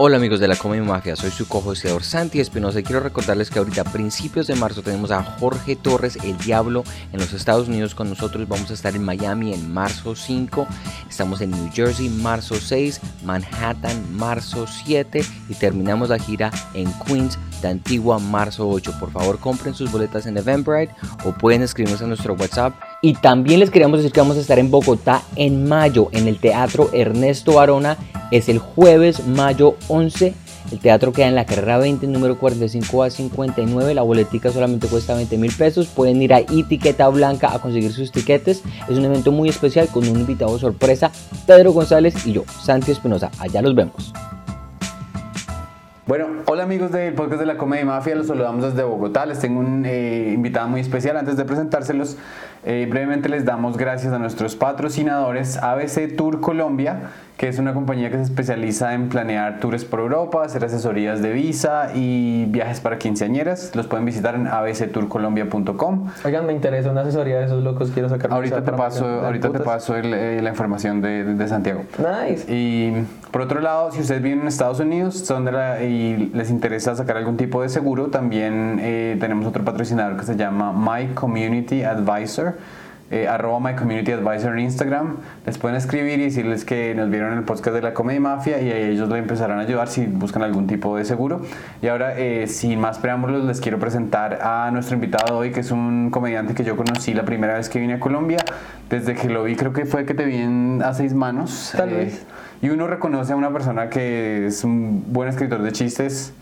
Hola amigos de la Comedy Mafia, soy su co-hosteador Santi Espinosa y quiero recordarles que ahorita principios de marzo tenemos a Jorge Torres, el Diablo, en los Estados Unidos con nosotros. Vamos a estar en Miami en marzo 5, estamos en New Jersey marzo 6, Manhattan marzo 7 y terminamos la gira en Queens de Antigua marzo 8. Por favor compren sus boletas en Eventbrite o pueden escribirnos a nuestro WhatsApp. Y también les queríamos decir que vamos a estar en Bogotá en mayo en el Teatro Ernesto Arona es el jueves mayo 11. El teatro queda en la carrera 20, número 45 a 59. La boletica solamente cuesta 20 mil pesos. Pueden ir a etiqueta blanca a conseguir sus tiquetes. Es un evento muy especial con un invitado sorpresa, Pedro González y yo, Santi Espinosa. Allá los vemos. Bueno, hola amigos del podcast de la Comedia Mafia, los saludamos desde Bogotá. Les tengo un eh, invitado muy especial. Antes de presentárselos, eh, brevemente les damos gracias a nuestros patrocinadores ABC Tour Colombia que es una compañía que se especializa en planear tours por Europa, hacer asesorías de visa y viajes para quinceañeras. Los pueden visitar en abctourcolombia.com. Oigan, me interesa una asesoría de esos locos, quiero sacar Ahorita te paso, ahorita te paso eh, la información de, de, Santiago. Nice. Y por otro lado, si ustedes viven en Estados Unidos son y les interesa sacar algún tipo de seguro, también eh, tenemos otro patrocinador que se llama My Community Advisor eh, arroba my community advisor en Instagram. Les pueden escribir y decirles que nos vieron en el podcast de la Comedy Mafia y ellos le empezarán a ayudar si buscan algún tipo de seguro. Y ahora, eh, sin más preámbulos, les quiero presentar a nuestro invitado hoy, que es un comediante que yo conocí la primera vez que vine a Colombia. Desde que lo vi, creo que fue que te vi en A Seis Manos. Tal vez. Eh, y uno reconoce a una persona que es un buen escritor de chistes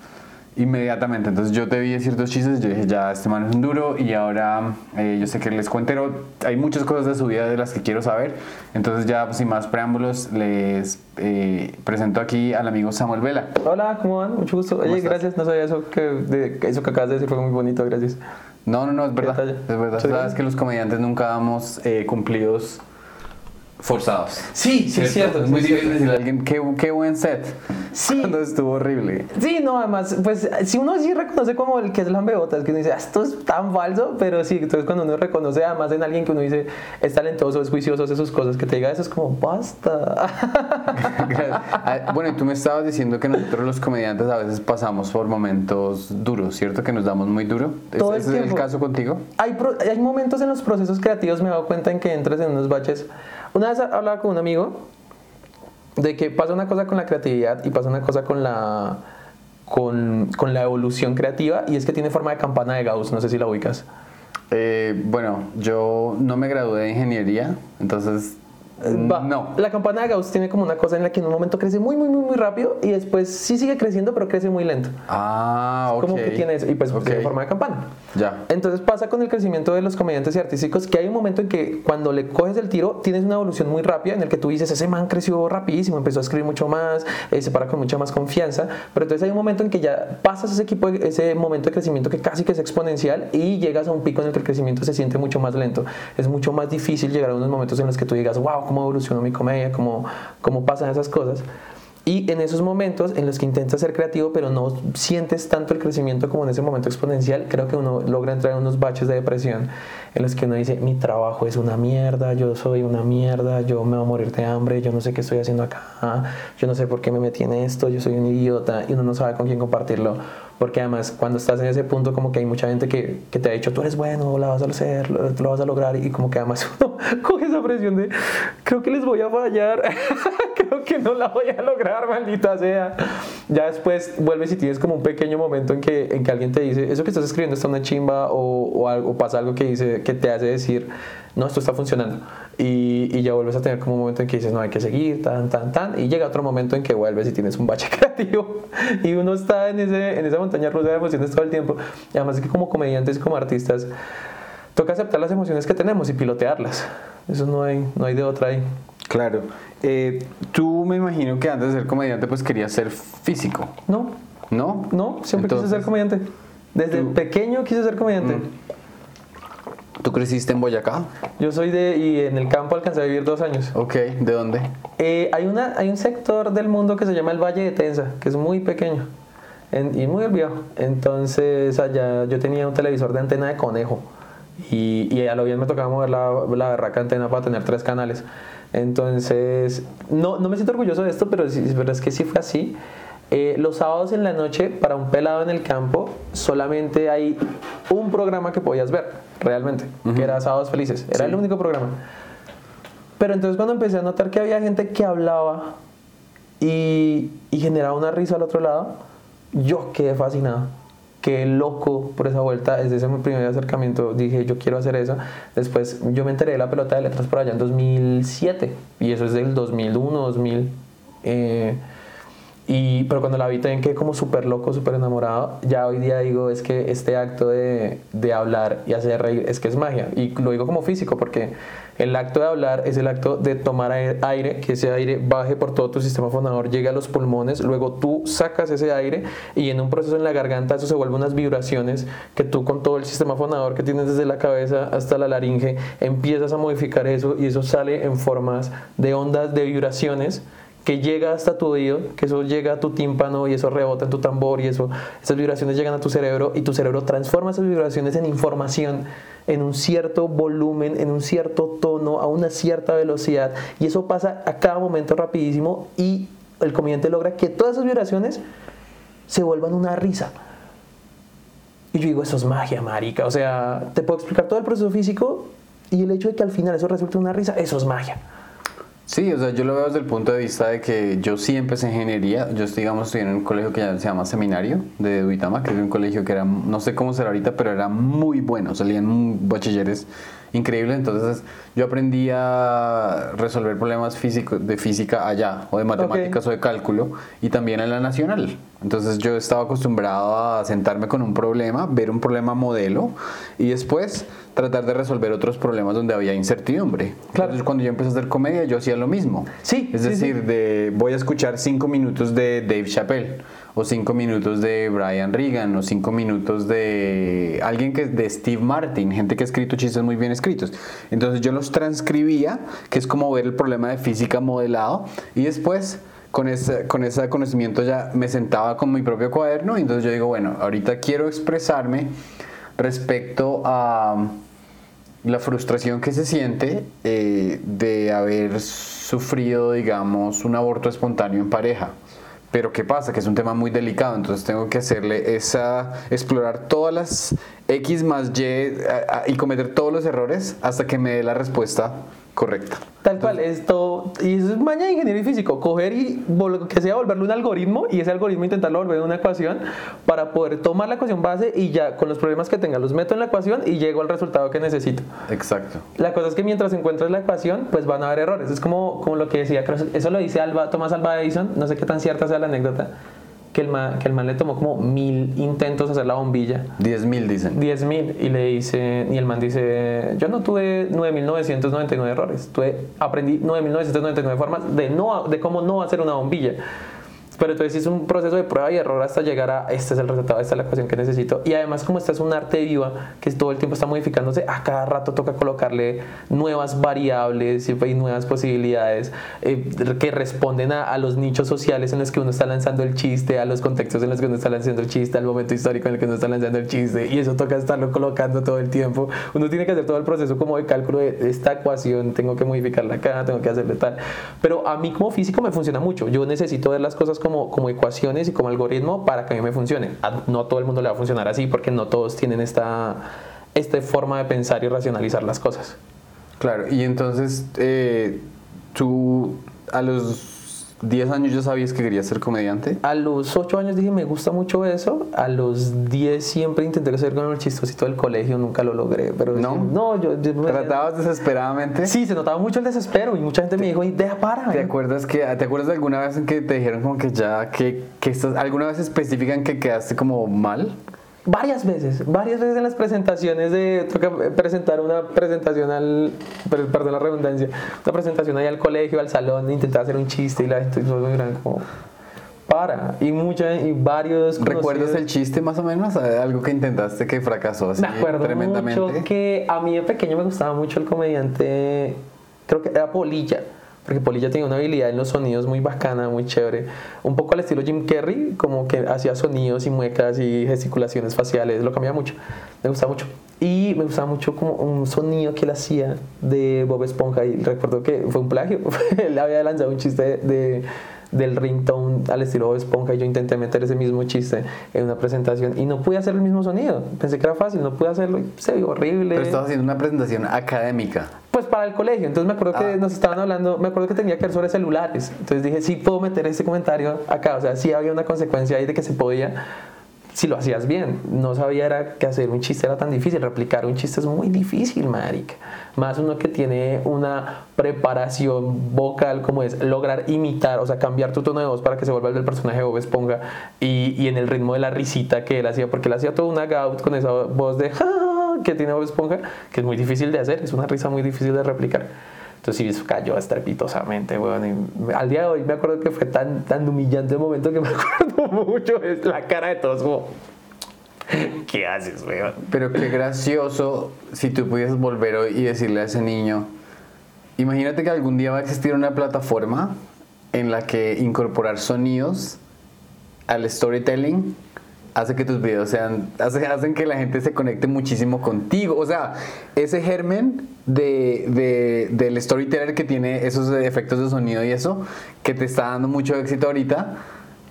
inmediatamente. Entonces yo te vi ciertos chistes, yo dije, ya, este man es un duro y ahora eh, yo sé que les cuentero, hay muchas cosas de su vida de las que quiero saber. Entonces ya pues, sin más preámbulos les eh, presento aquí al amigo Samuel Vela. Hola, ¿cómo van? Mucho gusto. Oye, gracias, no sabía eso que, de, eso que acabas de decir, fue muy bonito, gracias. No, no, no, es verdad. Es verdad. Sabes que los comediantes nunca damos eh, cumplidos forzados. Sí, sí, es cierto. Es muy difícil decirle a alguien, qué, qué buen set. Sí. Cuando estuvo horrible. Sí, no, además, pues si uno sí reconoce como el que es lambeotas, que uno dice, ah, esto es tan falso, pero sí, entonces cuando uno reconoce además en alguien que uno dice, es talentoso, es juicioso, hace sus cosas, que te diga eso es como, basta. Ah, bueno, y tú me estabas diciendo que nosotros los comediantes a veces pasamos por momentos duros, ¿cierto? Que nos damos muy duro. Todo ¿Ese es el caso contigo? Hay, hay momentos en los procesos creativos, me he dado cuenta en que entras en unos baches. Una vez hablaba con un amigo de que pasa una cosa con la creatividad y pasa una cosa con la, con, con la evolución creativa y es que tiene forma de campana de Gauss, no sé si la ubicas. Eh, bueno, yo no me gradué de ingeniería, entonces no. La campana de Gauss tiene como una cosa en la que en un momento crece muy, muy, muy, muy rápido y después sí sigue creciendo, pero crece muy lento. Ah, ok. Como que tiene eso. Y pues tiene forma de campana. Ya. Entonces pasa con el crecimiento de los comediantes y artísticos que hay un momento en que cuando le coges el tiro tienes una evolución muy rápida en el que tú dices, ese man creció rapidísimo, empezó a escribir mucho más, eh, se para con mucha más confianza. Pero entonces hay un momento en que ya pasas ese, equipo, ese momento de crecimiento que casi que es exponencial y llegas a un pico en el que el crecimiento se siente mucho más lento. Es mucho más difícil llegar a unos momentos en los que tú digas, wow, cómo evolucionó mi comedia, cómo, cómo pasan esas cosas. Y en esos momentos en los que intentas ser creativo, pero no sientes tanto el crecimiento como en ese momento exponencial, creo que uno logra entrar en unos baches de depresión en los que uno dice, mi trabajo es una mierda, yo soy una mierda, yo me voy a morir de hambre, yo no sé qué estoy haciendo acá, yo no sé por qué me metí en esto, yo soy un idiota, y uno no sabe con quién compartirlo porque además cuando estás en ese punto como que hay mucha gente que, que te ha dicho tú eres bueno, la vas a hacer, lo, lo, vas a lograr y como que además uno coge esa presión de creo que les voy a fallar, creo que no la voy a lograr, maldita sea. Ya después vuelves y tienes como un pequeño momento en que, en que alguien te dice eso que estás escribiendo está una chimba o, o, algo, pasa algo que, dice, que te hace decir no, esto está funcionando. Y, y, ya vuelves a tener como un momento en que dices, no, hay que seguir, tan, tan, tan. Y llega otro momento en que vuelves y tienes un bache creativo. Y uno está en, ese, en esa montaña rusa de emociones todo el tiempo. Y además es que como comediantes y como artistas, toca aceptar las emociones que tenemos y pilotearlas. Eso no hay, no hay de otra ahí. Claro. Eh, tú me imagino que antes de ser comediante pues querías ser físico. No. ¿No? No, siempre Entonces, quise ser comediante. Desde tú, pequeño quise ser comediante. Mm. ¿Tú creciste en Boyacá? Yo soy de, y en el campo alcancé a vivir dos años. Ok, ¿de dónde? Eh, hay, una, hay un sector del mundo que se llama el Valle de Tenza, que es muy pequeño en, y muy olvidado. Entonces allá yo tenía un televisor de antena de conejo y, y a lo bien me tocaba mover la, la berraca antena para tener tres canales. Entonces, no, no me siento orgulloso de esto, pero, sí, pero es que sí fue así. Eh, los sábados en la noche, para un pelado en el campo, solamente hay un programa que podías ver, realmente, que era Sábados Felices. Era el único programa. Pero entonces cuando empecé a notar que había gente que hablaba y, y generaba una risa al otro lado, yo quedé fascinado. Quedé loco por esa vuelta. Desde ese primer acercamiento dije, yo quiero hacer eso. Después yo me enteré de la pelota de letras por allá en 2007. Y eso es del 2001, 2000. Eh, y, pero cuando la vi también quedé como súper loco, súper enamorado. Ya hoy día digo, es que este acto de, de, hablar y hacer reír es que es magia. Y lo digo como físico, porque el acto de hablar es el acto de tomar aire, que ese aire baje por todo tu sistema fonador, llegue a los pulmones, luego tú sacas ese aire y en un proceso en la garganta eso se vuelve unas vibraciones que tú con todo el sistema fonador que tienes desde la cabeza hasta la laringe empiezas a modificar eso y eso sale en formas de ondas de vibraciones que llega hasta tu oído, que eso llega a tu tímpano y eso rebota en tu tambor y eso, esas vibraciones llegan a tu cerebro y tu cerebro transforma esas vibraciones en información en un cierto volumen, en un cierto tono, a una cierta velocidad y eso pasa a cada momento rapidísimo y el comediante logra que todas esas vibraciones se vuelvan una risa. Y yo digo, eso es magia, marica. O sea, te puedo explicar todo el proceso físico y el hecho de que al final eso resulte una risa, eso es magia. Sí, o sea, yo lo veo desde el punto de vista de que yo sí empecé ingeniería. Yo, digamos, estoy en un colegio que ya se llama Seminario de Duitama, que es un colegio que era, no sé cómo será ahorita, pero era muy bueno. Salían bachilleres increíbles. Entonces, yo aprendí a resolver problemas físicos, de física allá, o de matemáticas o de cálculo, y también en la nacional. Entonces, yo estaba acostumbrado a sentarme con un problema, ver un problema modelo, y después tratar de resolver otros problemas donde había incertidumbre. Claro. Entonces, cuando yo empecé a hacer comedia, yo hacía lo mismo. Sí. Es decir, De, voy a escuchar cinco minutos de Dave Chappelle, o cinco minutos de Brian Regan, o cinco minutos de alguien que es de Steve Martin, gente que ha escrito chistes muy bien escritos. Entonces, yo los transcribía, que es como ver el problema de física modelado, y después con ese, con ese conocimiento ya me sentaba con mi propio cuaderno y entonces yo digo, bueno, ahorita quiero expresarme respecto a la frustración que se siente eh, de haber sufrido, digamos, un aborto espontáneo en pareja. Pero ¿qué pasa? Que es un tema muy delicado, entonces tengo que hacerle esa, explorar todas las X más Y y cometer todos los errores hasta que me dé la respuesta correcta. Tal cual, esto, y eso es mañana de ingeniería físico, coger y que sea volverlo un algoritmo y ese algoritmo intentarlo volver una ecuación para poder tomar la ecuación base y ya con los problemas que tenga los meto en la ecuación y llego al resultado que necesito. Exacto. La cosa es que mientras encuentres la ecuación, pues van a haber errores. Es como, como lo que decía, eso lo dice Alba, Tomás Alba Edison, no sé qué tan cierta sea la anécdota que el, man, que el man le tomó como mil intentos hacer la bombilla. Diez mil dicen. Diez mil. Y le dice, y el man dice, yo no tuve 9.999 errores, tuve, aprendí 9.999 formas de, no, de cómo no hacer una bombilla. Pero entonces es un proceso de prueba y error hasta llegar a este es el resultado, esta es la ecuación que necesito. Y además como esta es un arte viva que todo el tiempo está modificándose, a cada rato toca colocarle nuevas variables y nuevas posibilidades eh, que responden a, a, los nichos sociales en los que uno está lanzando el chiste, a los contextos en los que uno está lanzando el chiste, al momento histórico en el que uno está lanzando el chiste. Y eso toca estarlo colocando todo el tiempo. Uno tiene que hacer todo el proceso como de cálculo de esta ecuación, tengo que modificarla acá, tengo que hacerle tal. Pero a mí como físico me funciona mucho. Yo necesito ver las cosas como, como ecuaciones y como algoritmo para que a mí me funcione. no a todo el mundo le va a funcionar así porque no todos tienen esta, esta forma de pensar y racionalizar las cosas. Claro, y entonces eh, tú a los 10 años ya sabías que querías ser comediante? A los 8 años dije, me gusta mucho eso. A los 10 siempre intenté hacer con el chistosito del colegio, nunca lo logré. Pero ¿No? no, yo, ¿Tratabas desesperadamente? Sí, se notaba mucho el desespero y mucha gente me dijo, deja para. ¿Te acuerdas, que, ¿Te acuerdas de alguna vez en que te dijeron como que ya, que, que estás, alguna vez especifican que quedaste como mal? Varias veces, varias veces en las presentaciones de, toca presentar una presentación al, perdón la redundancia, una presentación ahí al colegio, al salón, intentar hacer un chiste y la gente miran como, para, y muchas, y varios ¿Recuerdas el chiste más o menos? Algo que intentaste que fracasó así me acuerdo tremendamente. mucho que a mí de pequeño me gustaba mucho el comediante, creo que era Polilla porque Polilla tenía una habilidad en los sonidos muy bacana, muy chévere. Un poco al estilo Jim Carrey, como que hacía sonidos y muecas y gesticulaciones faciales, lo cambiaba mucho. Me gustaba mucho. Y me gustaba mucho como un sonido que él hacía de Bob Esponja y recuerdo que fue un plagio. él había lanzado un chiste de, del ringtone al estilo de Esponja y yo intenté meter ese mismo chiste en una presentación y no pude hacer el mismo sonido. Pensé que era fácil, no pude hacerlo y se vio horrible. Pero estabas haciendo una presentación académica. Pues para el colegio, entonces me acuerdo que Ah. nos estaban hablando, me acuerdo que tenía que ver sobre celulares, entonces dije, sí puedo meter ese comentario acá, o sea, sí había una consecuencia ahí de que se podía, si lo hacías bien, no sabía era que hacer un chiste era tan difícil, replicar un chiste es muy difícil, marica, más uno que tiene una preparación vocal como es lograr imitar, o sea, cambiar tu tono de voz para que se vuelva el del personaje de Bob Esponja y, y en el ritmo de la risita que él hacía, porque él hacía toda una gout con esa voz de "Ja, ja, ja", que tiene Bob Esponja, que es muy difícil de hacer, es una risa muy difícil de replicar. Entonces sí, cayó estrepitosamente, weón. Y al día de hoy me acuerdo que fue tan, tan humillante el momento que me acuerdo mucho. Es la cara de todos como... ¿Qué haces, weón? Pero qué gracioso si tú pudieses volver hoy y decirle a ese niño, imagínate que algún día va a existir una plataforma en la que incorporar sonidos al storytelling hace que tus videos sean, hace- hacen que la gente se conecte muchísimo contigo. O sea, ese germen de, de- del storyteller que tiene esos efectos de sonido y eso, que te está dando mucho éxito ahorita,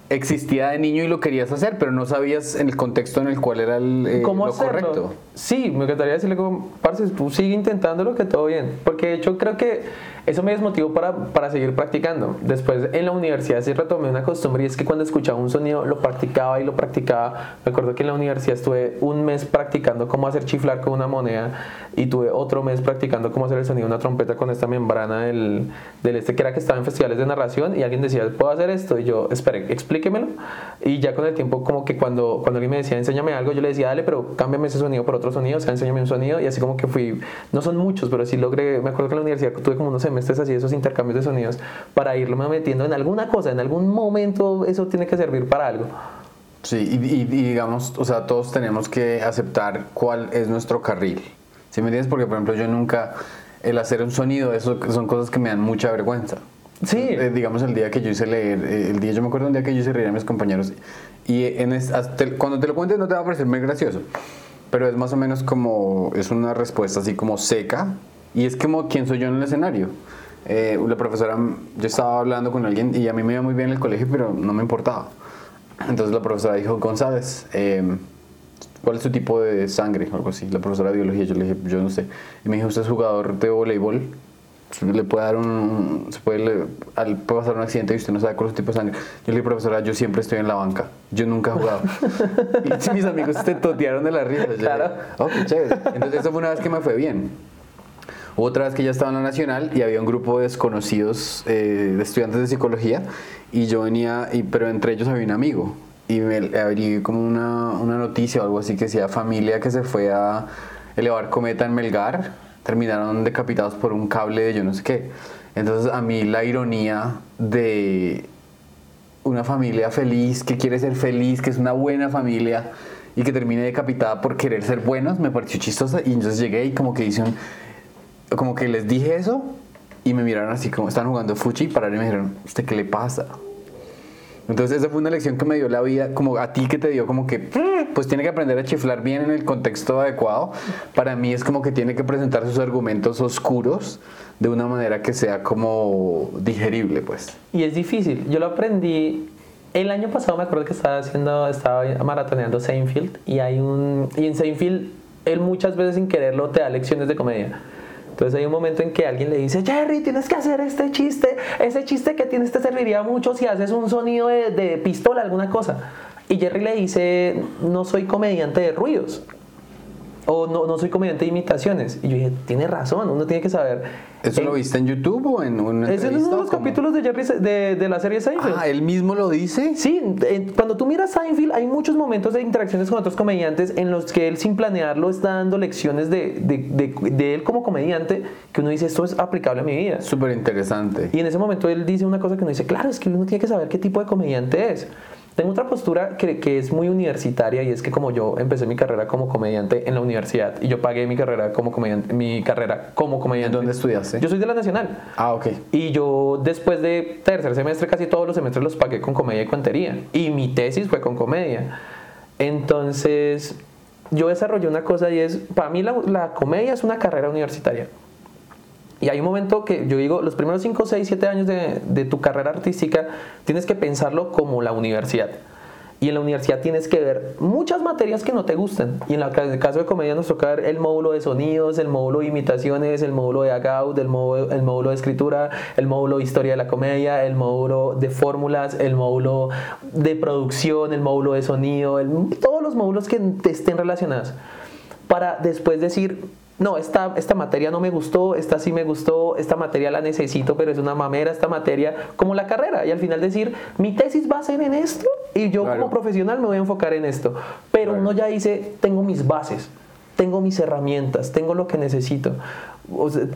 existía de niño y lo querías hacer, pero no sabías en el contexto en el cual era el, eh, ¿Cómo lo hacerlo? correcto. Sí, me encantaría decirle como, parce, tú sigue intentándolo que todo bien. Porque de hecho creo que eso me desmotivó para, para seguir practicando. Después en la universidad sí retomé una costumbre y es que cuando escuchaba un sonido lo practicaba y lo practicaba. Me acuerdo que en la universidad estuve un mes practicando cómo hacer chiflar con una moneda y tuve otro mes practicando cómo hacer el sonido de una trompeta con esta membrana del, del este que era que estaba en festivales de narración y alguien decía, ¿puedo hacer esto? Y yo, espere, explíquemelo. Y ya con el tiempo como que cuando, cuando alguien me decía, enséñame algo, yo le decía, dale, pero cámbiame ese sonido por otro sonido, o sea, enséñame un sonido y así como que fui, no son muchos, pero sí logré, me acuerdo que en la universidad tuve como unos semestres así, esos intercambios de sonidos para irlo metiendo en alguna cosa, en algún momento eso tiene que servir para algo. Sí, y, y- y digamos, o sea, todos tenemos que aceptar cuál es nuestro carril. ¿Sí me entiendes? Porque, por ejemplo, yo nunca, el hacer un sonido, eso son cosas que me dan mucha vergüenza. Sí. Eh, digamos, el día que yo hice leer, eh, el día, yo me acuerdo un día que yo hice reír a mis compañeros, y en es- hasta cuando te lo cuentes no te va a parecer muy gracioso, pero es más o menos como, es una respuesta así como seca, y es como quién soy yo en el escenario. Eh, la profesora, yo estaba hablando con alguien y a mí me iba muy bien en el colegio, pero no me importaba. Entonces la profesora dijo, González, eh, ¿cuál es tu tipo de sangre? O algo así. La profesora de biología, yo le dije, yo no sé. Y me dijo, ¿usted es jugador de voleibol? Le puede dar un. Se puede, le- al- puede pasar un accidente y usted no sabe cuál es su tipo de sangre. Yo le dije, profesora, yo siempre estoy en la banca. Yo nunca he jugado. y mis amigos se totearon de la risa. Yo, Claro. Oh, qué chévere. Entonces, eso fue una vez que me fue bien. Otra vez que ya estaba en la nacional y había un grupo de desconocidos eh, de estudiantes de psicología y yo venía, y, pero entre ellos había un amigo y me abrí como una, una noticia o algo así que decía familia que se fue a elevar cometa en Melgar, terminaron decapitados por un cable de yo no sé qué. Entonces a mí la ironía de una familia feliz, que quiere ser feliz, que es una buena familia y que termine decapitada por querer ser buenos, me pareció chistosa y entonces llegué y como que hice un, como que les dije eso y me miraron así como estaban jugando fuchi y pararon y me dijeron, ¿usted qué le pasa? Entonces esa fue una lección que me dio la vida, como a ti que te dio como que, pues tiene que aprender a chiflar bien en el contexto adecuado. Para mí es como que tiene que presentar sus argumentos oscuros de una manera que sea como digerible, pues. Y es difícil. Yo lo aprendí el año pasado. Me acuerdo que estaba haciendo, estaba maratoneando Seinfeld y hay un y en Seinfeld él muchas veces sin quererlo te da lecciones de comedia. Entonces hay un momento en que alguien le dice, Jerry, tienes que hacer este chiste, ese chiste que tienes te serviría mucho si haces un sonido de, de pistola, alguna cosa. Y Jerry le dice, no soy comediante de ruidos. O no, no soy comediante de imitaciones. Y yo dije, tiene razón, uno tiene que saber. ¿Eso en- lo viste en YouTube o en una Es en entrevista? uno de los capítulos de, Jerry, de, de la serie Seinfeld. Ah, él mismo lo dice. Sí, en- cuando tú miras Seinfeld hay muchos momentos de interacciones con otros comediantes en los que él sin planearlo está dando lecciones de, de- de él como comediante que uno dice esto es aplicable a mi vida. Súper interesante. Y en ese momento él dice una cosa que uno dice, claro, es que uno tiene que saber qué tipo de comediante es. Tengo otra postura que, que es muy universitaria y es que como yo empecé mi carrera como comediante en la universidad y yo pagué mi carrera como comediante, mi carrera como comediante. ¿Dónde estudiaste? Yo soy de la Nacional. Ah, ok. Y yo después de tercer semestre casi todos los semestres los pagué con comedia y cuentería. Y mi tesis fue con comedia. Entonces yo desarrollé una cosa y es, para mí la, la comedia es una carrera universitaria. Y hay un momento que yo digo, los primeros 5, 6, 7 años de, de tu carrera artística tienes que pensarlo como la universidad. Y en la universidad tienes que ver muchas materias que no te gustan. Y en, la, el caso de comedia nos toca ver el módulo de sonidos, el módulo de imitaciones, el módulo de agaud, el módulo, el módulo de escritura, el módulo de historia de la comedia, el módulo de fórmulas, el módulo de producción, el módulo de sonido, todos los módulos que estén relacionados. Para después decir, no, esta, esta materia no me gustó, esta sí me gustó, esta materia la necesito, pero es una mamera esta materia, como la carrera. Y al final decir, mi tesis va a ser en esto y yo como profesional me voy a enfocar en esto. Pero uno ya dice, tengo mis bases, tengo mis herramientas, tengo lo que necesito.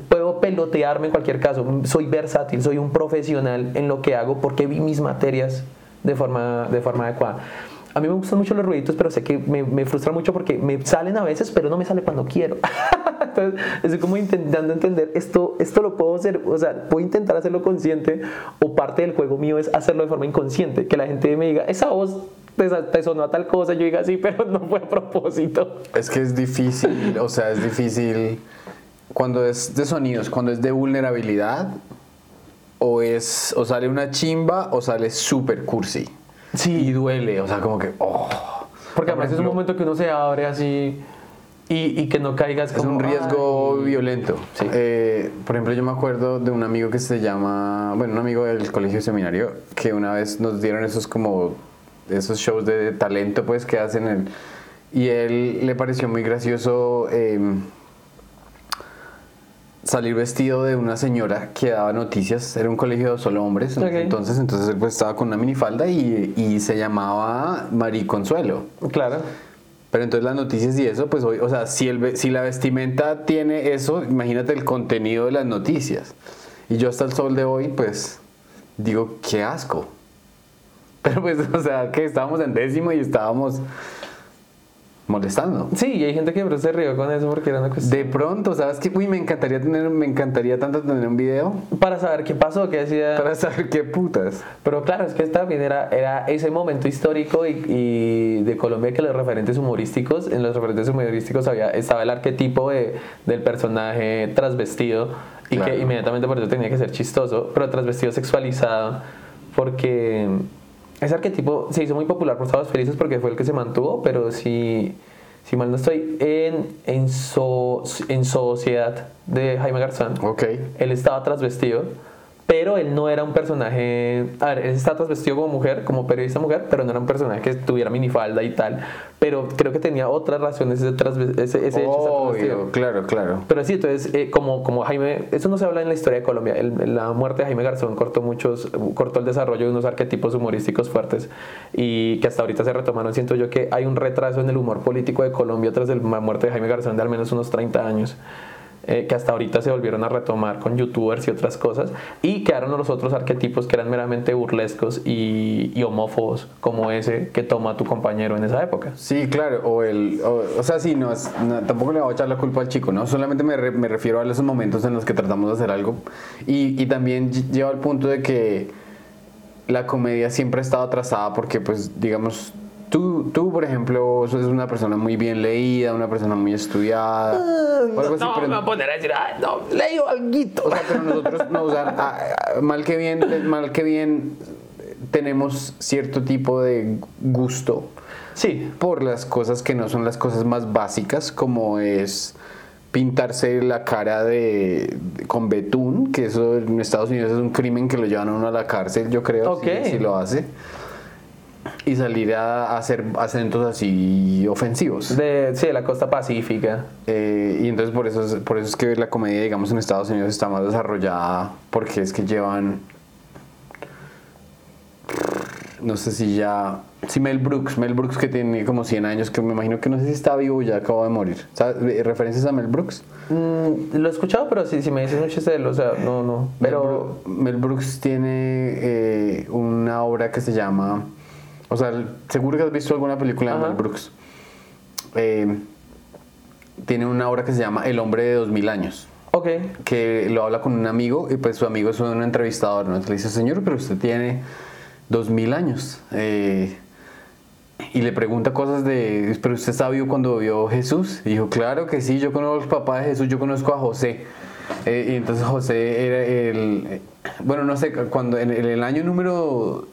puedo pelotearme en cualquier caso, soy versátil, soy un profesional en lo que hago porque vi mis materias de forma, de forma adecuada a mí me gustan mucho los ruiditos, pero sé que me, me frustra mucho porque me salen a veces, pero no me sale cuando quiero. Entonces, estoy como intentando entender, esto, esto lo puedo hacer, o sea, puedo intentar hacerlo consciente o parte del juego mío es hacerlo de forma inconsciente, que la gente me diga, esa voz te, sonó a tal cosa, yo diga, sí, pero no fue a propósito. Es que es difícil, o sea, es difícil cuando es de sonidos, cuando es de vulnerabilidad, o es, o sale una chimba o sale súper cursi. Sí. Y duele, o sea, como que, oh. Porque además es un momento que uno se abre así y, y que no caigas como... Es un riesgo violento. Sí. Eh, por ejemplo, yo me acuerdo de un amigo que se llama, bueno, un amigo del colegio seminario, que una vez nos dieron esos como, esos shows de talento, pues, que hacen el... Y él le pareció muy gracioso... Eh, salir vestido de una señora que daba noticias, era un colegio de solo hombres, entonces, entonces él pues estaba con una minifalda y, y se llamaba Marí Consuelo. Claro. Pero entonces las noticias y eso, pues hoy, o sea, si, el, si la vestimenta tiene eso, imagínate el contenido de las noticias. Y yo hasta el sol de hoy, pues, digo, qué asco. Pero pues, o sea, que estábamos en décimo y estábamos molestando. Sí, y hay gente que se rió con eso porque era una cuestión. De pronto, ¿sabes qué? Uy, me encantaría tener, me encantaría tanto tener un video. Para saber qué pasó, qué hacía. Para saber qué putas. Pero claro, es que también era, era ese momento histórico y, de Colombia que los referentes humorísticos, en los referentes humorísticos había, estaba el arquetipo de, del personaje transvestido y que inmediatamente por eso tenía que ser chistoso, pero transvestido sexualizado porque ese arquetipo se hizo muy popular por Estados Felices porque fue el que se mantuvo, pero si, si mal no estoy, en, en, en Sociedad de Jaime Garzón, okay. él estaba trasvestido pero él no era un personaje, a ver, él está vestido como mujer, como periodista mujer, pero no era un personaje que tuviera minifalda y tal, pero creo que tenía otras razones ese, ese, ese hecho. claro, claro. Pero sí, entonces, eh, como, como Jaime, eso no se habla en la historia de Colombia, la muerte de Jaime Garzón cortó muchos, cortó el desarrollo de unos arquetipos humorísticos fuertes y que hasta ahorita se retomaron, siento yo que hay un retraso en el humor político de Colombia tras la muerte de Jaime Garzón de al menos unos 30 años. Eh, que hasta ahorita se volvieron a retomar con youtubers y otras cosas, y quedaron los otros arquetipos que eran meramente burlescos y, homófobos, como ese que toma tu compañero en esa época. Sí, claro, o el, o, sea, sí, no, tampoco le voy a echar la culpa al chico, ¿no? Solamente me, me, refiero a esos momentos en los que tratamos de hacer algo, y, y también lleva al punto de que la comedia siempre ha estado atrasada porque, pues, digamos, Tú, tú, por ejemplo, sos una persona muy bien leída, una persona muy estudiada. no, me voy a poner a decir, Ay, no, leí algo. O sea, pero nosotros, no, o sea, mal que bien, mal que bien, tenemos cierto tipo de gusto. Sí. Por las cosas que no son las cosas más básicas, como es pintarse la cara de, con betún, que eso en Estados Unidos es un crimen que lo llevan a uno a la cárcel, yo creo, si lo hace y salir a hacer acentos así ofensivos. De, sí, de la costa pacífica. Eh, y entonces por eso, es, por eso es que la comedia, digamos, en Estados Unidos está más desarrollada, porque es que llevan, no sé si ya, si Mel Brooks, Mel Brooks que tiene como 100 años, que me imagino que no sé si está vivo ya acaba de morir. ¿Sabes? ¿Referencias a Mel Brooks? Mm, lo he escuchado, pero si, si me dices mucho de él, o sea, no, no. Pero Mel, Brooks tiene eh, una obra que se llama o sea, seguro que has visto alguna película de Mel Brooks. Eh, tiene una obra que se llama El hombre de dos mil años. Ok. Que lo habla con un amigo y pues su amigo es un entrevistador. ¿no? Entonces le dice, señor, pero usted tiene dos mil años. Eh, y le pregunta cosas de, pero usted sabio cuando vio Jesús. Y dijo, claro que sí, yo conozco al papá de Jesús, yo conozco a José. Eh, y entonces José era el. Bueno, no sé, cuando en el año número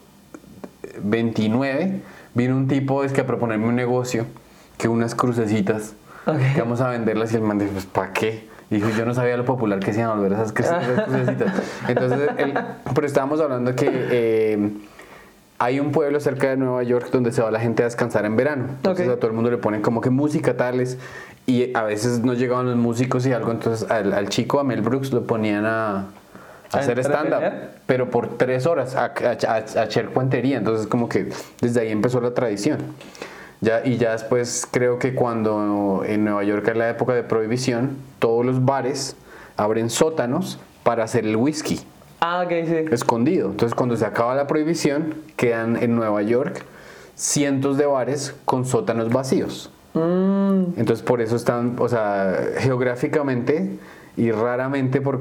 29 vino un tipo es que a proponerme un negocio, que unas crucecitas, que vamos a venderlas y el man dijo, pues ¿para qué? Y dijo, yo no sabía lo popular que se iban a volver esas cru- esas crucecitas. Entonces, él- pero estábamos hablando que eh, hay un pueblo cerca de Nueva York donde se va la gente a descansar en verano. Entonces a todo el mundo le ponen como que música tales y a veces no llegaban los músicos y algo, entonces al, al chico, a Mel Brooks, lo ponían a ¿A hacer stand-up, pero por tres horas, a, a, a- a hacer cuentería. Entonces como que desde ahí empezó la tradición. Ya, y ya después creo que cuando en Nueva York es la época de prohibición, todos los bares abren sótanos para hacer el whisky Ah, ok, sí. escondido. Entonces, cuando se acaba la prohibición, quedan en Nueva York cientos de bares con sótanos vacíos. Mm, Entonces, por eso están, o sea, geográficamente y raramente por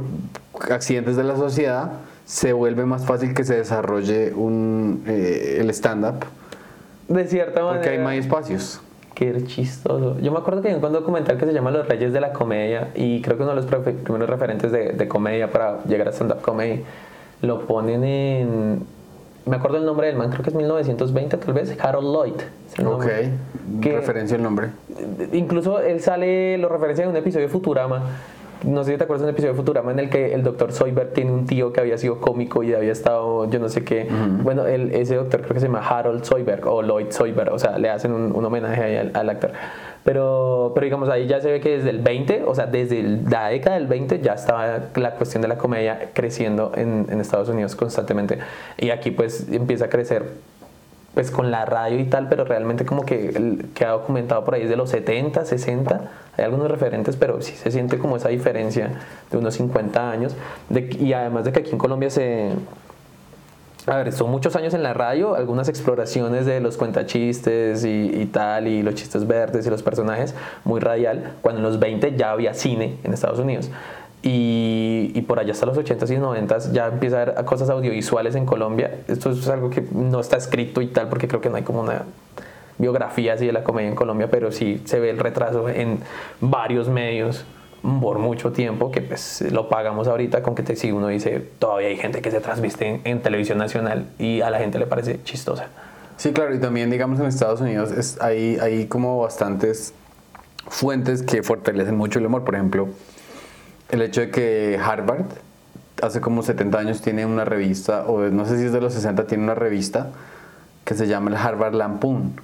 accidentes de la sociedad, se vuelve más fácil que se desarrolle un, eh, el stand-up de cierta manera. porque hay más espacios. Qué chistoso. Yo me acuerdo que hay un documental que se llama Los Reyes de la Comedia y creo que uno de los primeros referentes de, de comedia para llegar a stand-up comedy lo ponen en... Me acuerdo el nombre del man, creo que es 1920 tal vez, Harold Lloyd. es el Ok. Que- referencia el nombre. Incluso él sale, lo referencia en un episodio de Futurama. No sé si te acuerdas de un episodio de Futurama en el que el doctor Soybert tiene un tío que había sido cómico y había estado, yo no sé qué. Bueno, el- ese doctor creo que se llama Harold Soyberg o Lloyd Soyberg, o sea, le hacen un, un homenaje ahí al, al actor. Pero, pero digamos, ahí ya se ve que desde el 20, o sea, desde la década del 20 ya estaba la cuestión de la comedia creciendo en, en Estados Unidos constantemente. Y aquí pues empieza a crecer pues con la radio y tal, pero realmente como que ha documentado por ahí desde los 70, 60, hay algunos referentes, pero sí se siente como esa diferencia de unos 50 años, de, y además de que aquí en Colombia se... A ver, son muchos años en la radio, algunas exploraciones de los cuentachistes y, y tal, y los chistes verdes y los personajes, muy radial, cuando en los 20 ya había cine en Estados Unidos. Y, y por allá hasta los 80s y 90s ya empieza a haber cosas audiovisuales en Colombia. Esto es algo que no está escrito y tal, porque creo que no hay como una biografía así de la comedia en Colombia, pero sí se ve el retraso en varios medios por mucho tiempo que pues lo pagamos ahorita con que te sigue uno dice todavía hay gente que se transmite en, en televisión nacional y a la gente le parece chistosa. Sí, claro, y también digamos en Estados Unidos es, hay, hay como bastantes fuentes que fortalecen mucho el humor. Por ejemplo, el hecho de que Harvard hace como 70 años tiene una revista, o no sé si es de los 60, tiene una revista que se llama el Harvard Lampoon.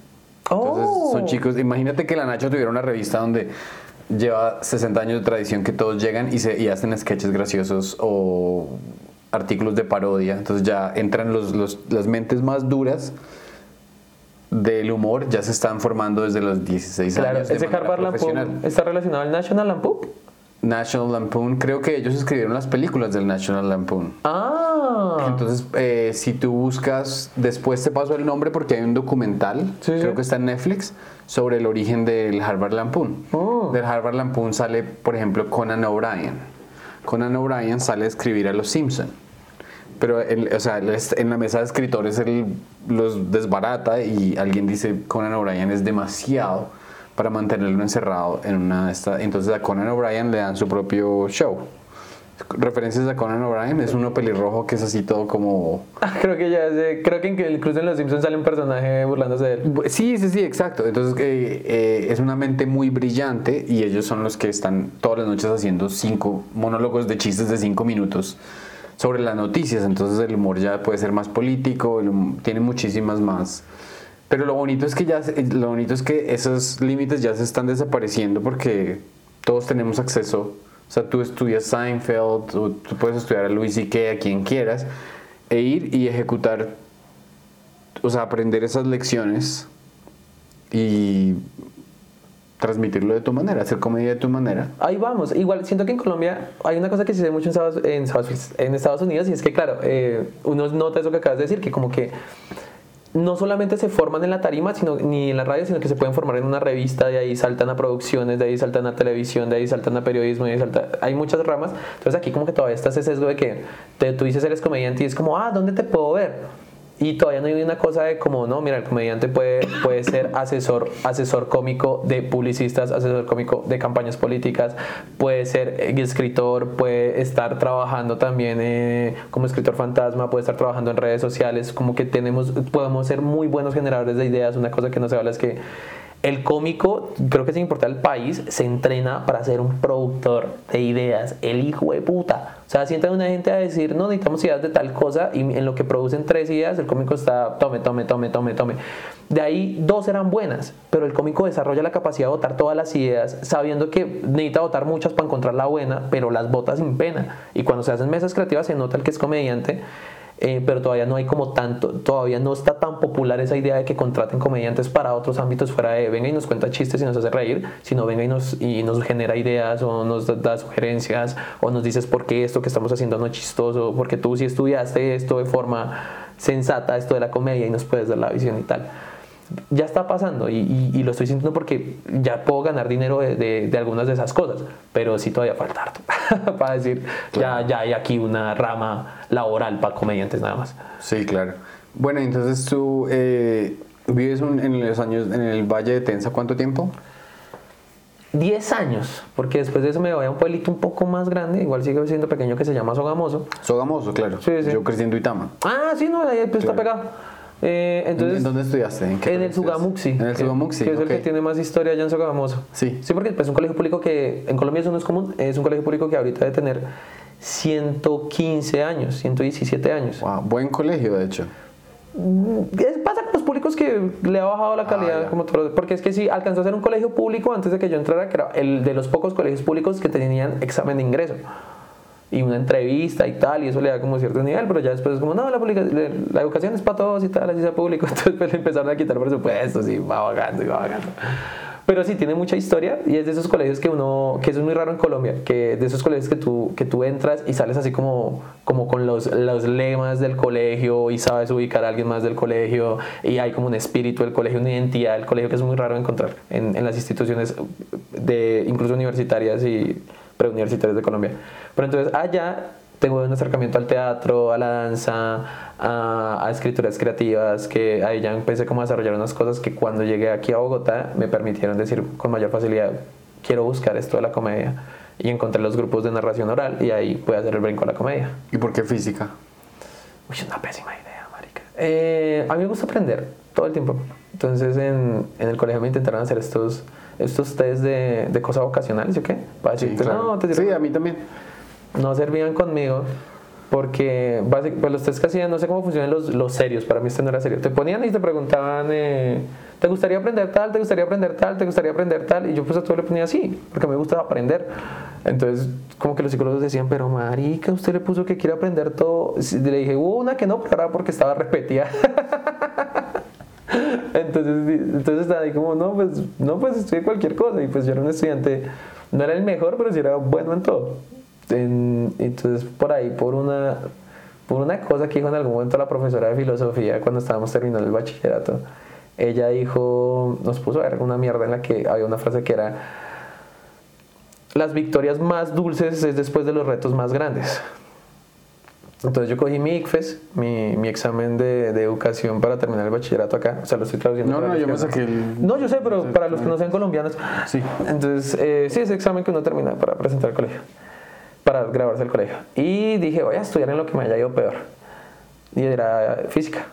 Entonces Oh. son chicos, imagínate que la Nacho tuviera una revista donde lleva 60 años de tradición que todos llegan y, se, y hacen sketches graciosos o artículos de parodia. Entonces ya entran los, los- las mentes más duras del humor, ya se están formando desde los 16 Claro, años. de ese Harvard. Lampoon está relacionado al National Lampoon. National Lampoon, creo que ellos escribieron las películas del National Lampoon. Ah, Entonces, eh, si tú buscas, después te paso el nombre porque hay un documental, Sí, creo sí. que está en Netflix, sobre el origen del Harvard Lampoon. Oh. Del Harvard Lampoon sale, por ejemplo, Conan O'Brien. Conan O'Brien sale a escribir a Los Simpson. Pero, él, o sea, él en la mesa de escritores él los desbarata y alguien dice Conan O'Brien es demasiado para mantenerlo encerrado en una de estas. Entonces a Conan O'Brien le dan su propio show. Referencias a Conan O'Brien es uno pelirrojo que es así todo como Ah, creo que ya sé, creo que incluso en Los Simpsons sale un personaje burlándose de él. Sí, sí, sí, exacto. Entonces eh, eh, es una mente muy brillante y ellos son los que están todas las noches haciendo cinco monólogos de chistes de cinco minutos sobre las noticias. Entonces el humor ya puede ser más político, tiene muchísimas más. Pero lo bonito es que ya, lo bonito es que esos límites ya se están desapareciendo porque todos tenemos acceso. O sea, tú estudias Seinfeld, o tú puedes estudiar a Louis C.K., a quien quieras, e ir y ejecutar o sea, aprender esas lecciones y transmitirlo de tu manera, hacer comedia de tu manera. Ahí vamos. Igual siento que en Colombia hay una cosa que se ve mucho en Estados- en Estados Unidos y es que, claro, eh, uno nota eso que acabas de decir, que como que no solamente se forman en la tarima, sino ni en la radio, sino que se pueden formar en una revista, de ahí saltan a producciones, de ahí saltan a televisión, de ahí saltan a periodismo, de ahí saltan... Hay muchas ramas. Entonces aquí como que todavía está ese sesgo de que te- tú dices eres comediante y es como, ah, ¿dónde te puedo ver? Y todavía no hay una cosa de como, no, mira, el comediante puede, puede ser asesor, asesor cómico de publicistas, asesor cómico de campañas políticas, puede ser escritor, puede estar trabajando también eh, como escritor fantasma, puede estar trabajando en redes sociales, como que tenemos, podemos ser muy buenos generadores de ideas. Una cosa que no se habla es que el cómico, creo que es importante el país, se entrena para ser un productor de ideas. El hijo de puta. O sea, sienta una gente a decir, no, necesitamos ideas de tal cosa y en lo que producen tres ideas, el cómico está, tome, tome, tome, tome, tome. De ahí dos eran buenas, pero el cómico desarrolla la capacidad de votar todas las ideas, sabiendo que necesita votar muchas para encontrar la buena, pero las vota sin pena. Y cuando se hacen mesas creativas se nota el que es comediante eh, pero todavía no hay como tanto, todavía no está tan popular esa idea de que contraten comediantes para otros ámbitos fuera de venga y nos cuenta chistes y nos hace reír, sino venga y nos, y nos genera ideas o nos da, sugerencias o nos dices por qué esto que estamos haciendo no es chistoso, porque tú sí estudiaste esto de forma sensata, esto de la comedia y nos puedes dar la visión y tal ya está pasando y, lo estoy sintiendo porque ya puedo ganar dinero de, algunas de esas cosas, pero sí todavía falta harto para decir, ya, ya hay aquí una rama laboral para comediantes nada más. Sí, claro. Bueno, entonces tú eh, vives en los años en el Valle de Tensa, ¿cuánto tiempo? 10 años, porque después de eso me voy a un pueblito un poco más grande, igual sigue siendo pequeño, que se llama Sogamoso. Sogamoso, claro. Sí, sí. Yo crecí en Duitama. Ah, sí, no, ahí pues está pegado. Eh, entonces, ¿En dónde estudiaste? ¿En, en el Sugamuxi. En el Sugamuxi. Que, es el que tiene más historia allá en Sogamoso. Sí. Sí, porque pues, es un colegio público que en Colombia eso no es común. Es un colegio público que ahorita debe tener 115 años, 117 años. Wow, buen colegio, de hecho. Mm, pasa con los públicos que le ha bajado la ah, calidad, como todo, porque es que sí, alcanzó a ser un colegio público antes de que yo entrara, que era el de los pocos colegios públicos que tenían examen de ingreso y una entrevista y tal, y eso le da como cierto nivel, pero ya después es como, no, la, la educación es para todos y tal, así sea público, entonces pues le empezaron a quitar presupuestos y va vagando y va vagando. Pero sí tiene mucha historia y es de esos colegios que uno, que eso es muy raro en Colombia, que de esos colegios que tú, que tú entras y sales así como, como con los, los lemas del colegio y sabes ubicar a alguien más del colegio y hay como un espíritu del colegio, una identidad del colegio que es muy raro encontrar en, en las instituciones de incluso universitarias y preuniversitarias de Colombia. Pero entonces allá tengo un acercamiento al teatro, a la danza, a, escrituras creativas, que ahí ya empecé como a desarrollar unas cosas que cuando llegué aquí a Bogotá me permitieron decir con mayor facilidad, quiero buscar esto de la comedia. Y encontré los grupos de narración oral y ahí pude hacer el brinco a la comedia. ¿Y por qué física? Uy, es una pésima idea, marica. Eh, a mí me gusta aprender todo el tiempo. Entonces en, en el colegio me intentaron hacer estos estos test de, de cosas vocacionales, ¿o qué? Para decirte, no, te Sí, a mí también. No servían conmigo porque pues los test que hacían, no sé cómo funcionan los, los serios, para mí esto no era serio. Te ponían y te preguntaban, eh, ¿te gustaría aprender tal? ¿Te gustaría aprender tal? ¿Te gustaría aprender tal? Y yo pues a todo le ponía así, porque me gusta aprender. Entonces, como que los psicólogos decían, pero marica, usted le puso que quiere aprender todo. Le dije, hubo una que no, pero era porque estaba repetida. entonces, entonces estaba ahí como, no, pues, no, pues estudié cualquier cosa. Y pues yo era un estudiante, no era el mejor, pero sí era bueno en todo. entonces, por ahí, por una, por una cosa que dijo en algún momento la profesora de filosofía cuando estábamos terminando el bachillerato, ella dijo, nos puso a ver una mierda en la que había una frase que era, las victorias más dulces es después de los retos más grandes. Entonces yo cogí mi ICFES, mi, mi examen de, de, educación para terminar el bachillerato acá. O sea, lo estoy traduciendo. No, no, yo me saqué el... No, yo sé, pero para los que no sean colombianos. Sí. Entonces, eh, sí, ese examen que uno termina para presentar el colegio. Para grabarse el colegio. Y dije, voy a estudiar en lo que me haya ido peor. Y era física.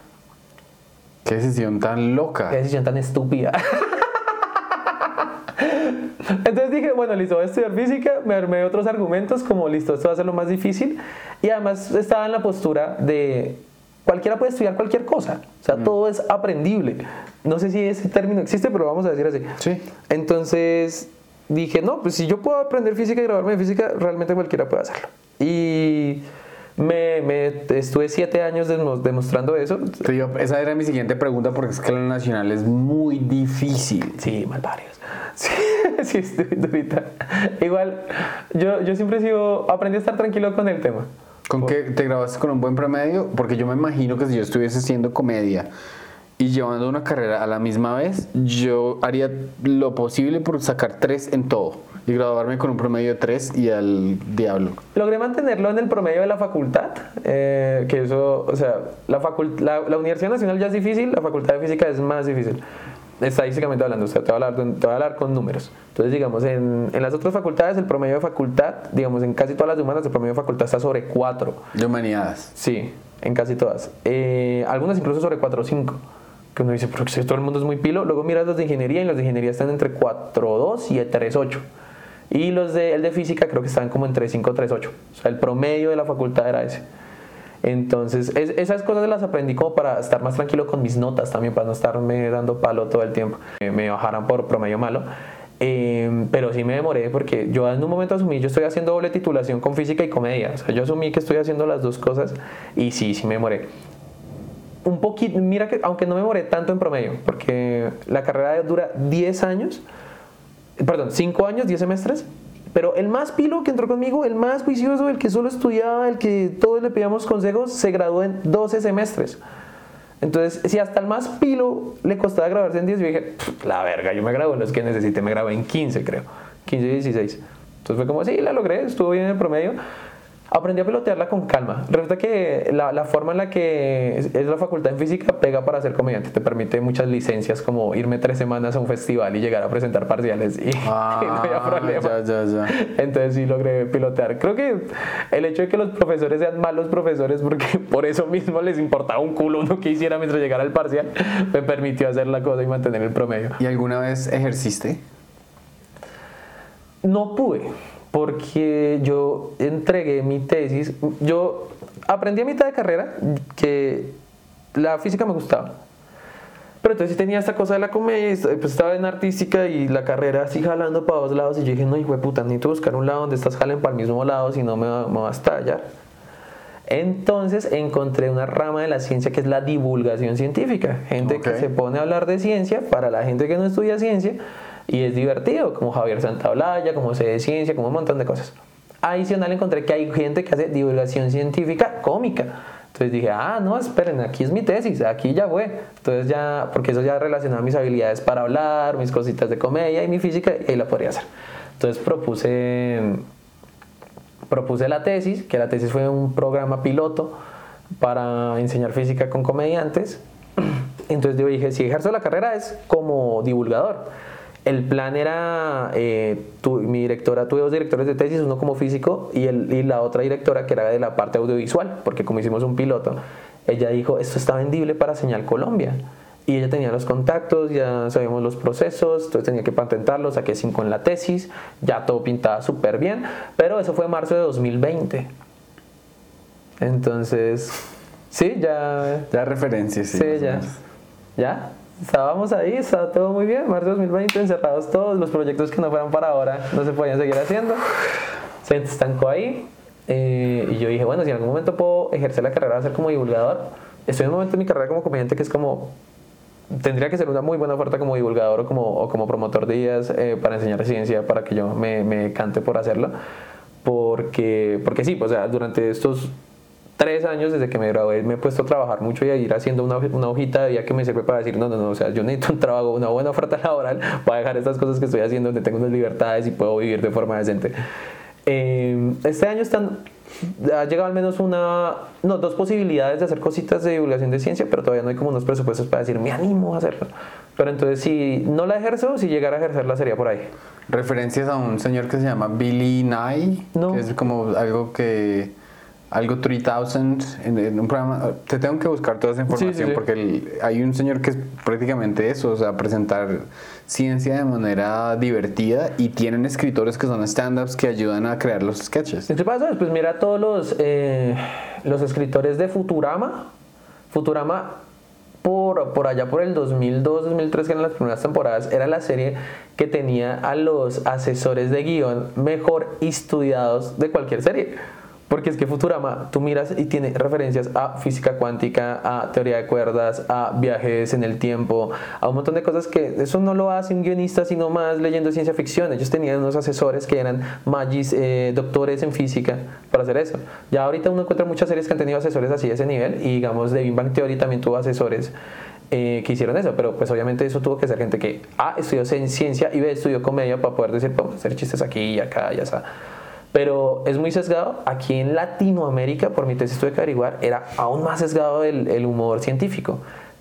Qué decisión tan loca. Qué decisión tan estúpida. Entonces dije, bueno, listo, voy a estudiar física, me armé otros argumentos como, listo, esto va a ser lo más difícil. Y además estaba en la postura de, cualquiera puede estudiar cualquier cosa, o sea, mm. todo es aprendible. No sé si ese término existe, pero vamos a decir así. Sí. Entonces dije, no, pues si yo puedo aprender física y grabarme de física, realmente cualquiera puede hacerlo. Y... Me, me, estuve siete años demostrando eso. esa era mi siguiente pregunta porque es que la nacional es muy difícil. Sí, mal varios. Sí, sí, estoy durita. Igual, yo, yo siempre sigo, aprendí a estar tranquilo con el tema. ¿Con qué te grabaste con un buen promedio? Porque yo me imagino que si yo estuviese haciendo comedia y llevando una carrera a la misma vez, yo haría lo posible por sacar tres en todo. Y graduarme con un promedio de 3 y al diablo. Logré mantenerlo en el promedio de la facultad, eh, que eso, o sea, la, la, la, Universidad Nacional ya es difícil, la Facultad de Física es más difícil, estadísticamente hablando, o sea, te voy a hablar, te voy a hablar con números. Entonces, digamos, en, en, las otras facultades el promedio de facultad, digamos, en casi todas las humanas el promedio de facultad está sobre 4. De humanidades. Sí, en casi todas. Eh, algunas incluso sobre 4 o 5 que uno dice, pero todo el mundo es muy pilo. Luego miras los de ingeniería y los de ingeniería están entre 4.2 y 3.8. Y los de, el de física creo que están como entre 5 3.8. O sea, el promedio de la facultad era ese. Entonces, esas cosas las aprendí como para estar más tranquilo con mis notas también, para no estarme dando palo todo el tiempo. Me bajaran por promedio malo. Em, pero sí me demoré porque yo en un momento asumí, yo estoy haciendo doble titulación con física y comedia. O sea, yo asumí que estoy haciendo las dos cosas y sí, sí me demoré un poquito, mira que aunque no me moré tanto en promedio, porque la carrera dura 10 años, perdón, 5 años, 10 semestres, pero el más pilo que entró conmigo, el más juicioso, el que solo estudiaba, el que todos le pedíamos consejos, se graduó en 12 semestres. Entonces, si hasta el más pilo le costaba graduarse en 10, yo dije, la verga, yo me gradué en los que necesité, me gradué en 15, creo, 15 y 16. Entonces fue como, sí, la logré, estuvo bien en el promedio aprendí a pilotearla con calma. Resulta que la, la, forma en la que es, la facultad en física pega para ser comediante. Te permite muchas licencias, como irme tres semanas a un festival y llegar a presentar parciales y, ah, no había problema. Ya, ya, ya. Entonces sí logré pilotear. Creo que el hecho de que los profesores sean malos profesores, porque por eso mismo les importaba un culo uno que hiciera mientras llegara al parcial, me permitió hacer la cosa y mantener el promedio. ¿Y alguna vez ejerciste? No pude porque yo entregué mi tesis, yo aprendí a mitad de carrera que la física me gustaba. Pero entonces tenía esta cosa de la comedia, pues estaba en artística y la carrera así jalando para dos lados y yo dije, no, hijo de puta, necesito buscar un lado donde estás jalen para el mismo lado, si no me va, me va a estallar. Entonces encontré una rama de la ciencia que es la divulgación científica, gente que se pone a hablar de ciencia para la gente que no estudia ciencia y es divertido, como Javier Santaolalla, como sé de ciencia, como un montón de cosas. Adicional encontré que hay gente que hace divulgación científica cómica. Entonces dije, ah, no, esperen, aquí es mi tesis, aquí ya fue. Entonces ya, porque eso ya relacionaba mis habilidades para hablar, mis cositas de comedia y mi física, y ahí la podría hacer. Entonces propuse, propuse la tesis, que la tesis fue un programa piloto para enseñar física con comediantes. Entonces yo dije, si ejerzo la carrera es como divulgador el plan era, eh, mi directora, tuve dos directores de tesis, uno como físico y, el, y la otra directora que era de la parte audiovisual, porque como hicimos un piloto, ella dijo, esto está vendible para Señal Colombia. Y ella tenía los contactos, ya sabíamos los procesos, entonces tenía que patentarlo, saqué cinco en la tesis, ya todo pintaba súper bien, pero eso fue en marzo de 2020. Entonces, sí, ya... Ya referencias, sí. Sí, ya. ¿Ya? Estábamos ahí, estaba todo muy bien, marzo 2020, encerrados todos, los proyectos que no fueran para ahora no se podían seguir haciendo, se estancó ahí eh, y yo dije, bueno, si en algún momento puedo ejercer la carrera de ser como divulgador, estoy en un momento en mi carrera como comediante que es como, tendría que ser una muy buena oferta como divulgador o como, o como promotor de ideas eh, para enseñar ciencia, para que yo me, me cante por hacerlo, porque, porque sí, o sea, durante estos tres años desde que me gradué me he puesto a trabajar mucho y a ir haciendo una, una hojita de día que me sirve para decir, no, no, no, o sea, yo necesito un trabajo, una buena oferta laboral para dejar estas cosas que estoy haciendo donde tengo unas libertades y puedo vivir de forma decente. Eh, este año están, ha llegado al menos una, no, dos posibilidades de hacer cositas de divulgación de ciencia, pero todavía no hay como unos presupuestos para decir, me animo a hacerlo. Pero entonces, si no la ejerzo, si llegara a ejercerla sería por ahí. Referencias a un señor que se llama Billy Nye, no. que es como algo que algo 3000 en, un programa. Te tengo que buscar toda esa información porque hay un señor que es prácticamente eso, o sea, presentar ciencia de manera divertida y tienen escritores que son stand-ups que ayudan a crear los sketches. ¿Qué pasa? Pues mira todos los, eh, los escritores de Futurama. Futurama por, por allá por el 2002, 2003, que eran las primeras temporadas, era la serie que tenía a los asesores de guion mejor estudiados de cualquier serie. Porque es que Futurama, tú miras y tiene referencias a física cuántica, a teoría de cuerdas, a viajes en el tiempo, a un montón de cosas que eso no lo hace un guionista, sino más leyendo ciencia ficción. Ellos tenían unos asesores que eran magis, eh, doctores en física para hacer eso. Ya ahorita uno encuentra muchas series que han tenido asesores así de ese nivel y digamos, The Big Bang Theory también tuvo asesores eh, que hicieron eso, pero pues obviamente eso tuvo que ser gente que A, estudió en ciencia y B, estudió comedia para poder decir, vamos a hacer chistes aquí y acá y está. Pero es muy sesgado. Aquí en Latinoamérica, por mi tesis tuve que era aún más sesgado el humor científico.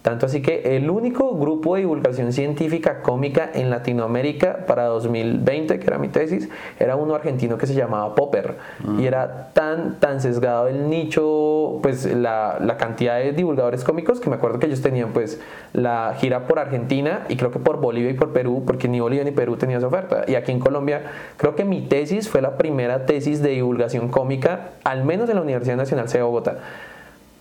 Tanto así que el único grupo de divulgación científica cómica en Latinoamérica para 2020, que era mi tesis, era uno argentino que se llamaba Popper. Y era tan, tan sesgado el nicho, pues la, la, cantidad de divulgadores cómicos que me acuerdo que ellos tenían pues la gira por Argentina y creo que por Bolivia y por Perú, porque ni Bolivia ni Perú tenía esa oferta. Y aquí en Colombia, creo que mi tesis fue la primera tesis de divulgación cómica, al menos en la Universidad Nacional de Bogotá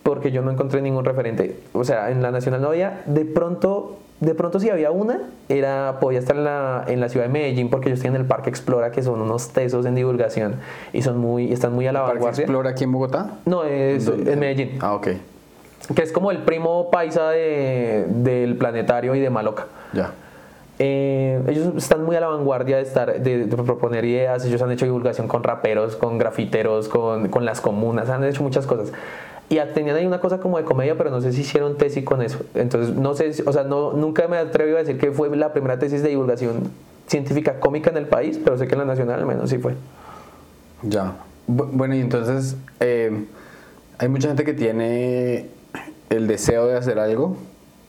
porque yo no encontré ningún referente. O sea, en la Nacional no había, de pronto, de pronto si había una, era, podía estar en la, en la ciudad de Medellín porque ellos tienen el Parque Explora, que son unos tesos en divulgación y son muy, están muy a la vanguardia. ¿Parque Explora aquí en Bogotá? No, es en Medellín. Ah, ok. Que es como el primo paisa de, del planetario y de Maloca. Ya. Eh, ellos están muy a la vanguardia de, estar, de, de, proponer ideas, ellos han hecho divulgación con raperos, con grafiteros, con, con las comunas, han hecho muchas cosas y tenían ahí una cosa como de comedia, pero no sé si hicieron tesis con eso. Entonces, no sé, o sea, no, nunca me atreví a decir que fue la primera tesis de divulgación científica cómica en el país, pero sé que en la nacional al menos sí fue. Ya. Bueno, y entonces, eh, hay mucha gente que tiene el deseo de hacer algo,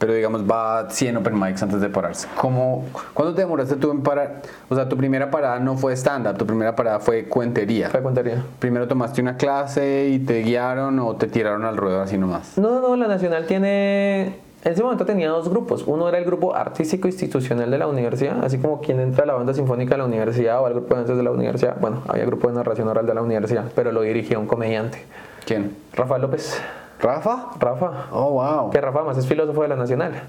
pero digamos va 100 open mics antes de pararse. ¿Cómo, ¿Cuándo te demoraste tú en parar? O sea, tu primera parada no fue stand-up, tu primera parada fue cuentería. Fue cuentería. ¿Primero tomaste una clase y te guiaron o te tiraron al ruedo así nomás? No, no, la Nacional tiene... En ese momento tenía dos grupos. Uno era el grupo artístico institucional de la universidad, así como quien entra a la banda sinfónica de la universidad o al grupo de danzas de la universidad. Bueno, había grupo de narración oral de la universidad, pero lo dirigía un comediante. ¿Quién? Rafael López. ¿Rafa? Rafa. Oh, wow. Que Rafa más es filósofo de la Nacional.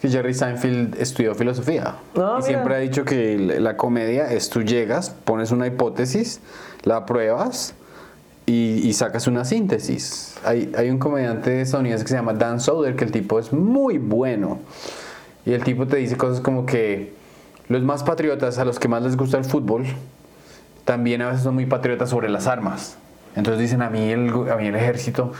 Que Jerry Seinfeld estudió filosofía. No, y siempre ha dicho que la comedia es tú llegas, pones una hipótesis, la pruebas y, y sacas una síntesis. Hay, hay un comediante estadounidense que se llama Dan Soder, que el tipo es muy bueno. Y el tipo te dice cosas como que los más patriotas, a los que más les gusta el fútbol, también a veces son muy patriotas sobre las armas. Entonces dicen a mí el, a mí el ejército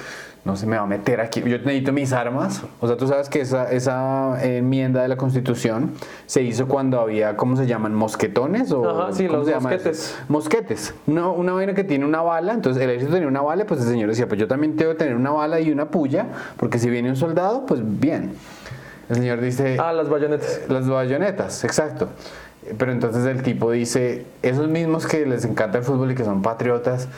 no se me va a meter aquí. Yo necesito mis armas. O sea, tú sabes que esa, esa enmienda de la Constitución se hizo cuando había, ¿cómo se llaman? ¿Mosquetones? O, Ajá, sí, ¿cómo los mosquetes. Mosquetes. Una, una vaina que tiene una bala. Entonces el ejército tenía una bala, pues el señor decía, pues yo también tengo que tener una bala y una puya, porque si viene un soldado, pues bien. El señor dice... Ah, las bayonetas. Las bayonetas, exacto. Pero entonces el tipo dice, esos mismos que les encanta el fútbol y que son patriotas,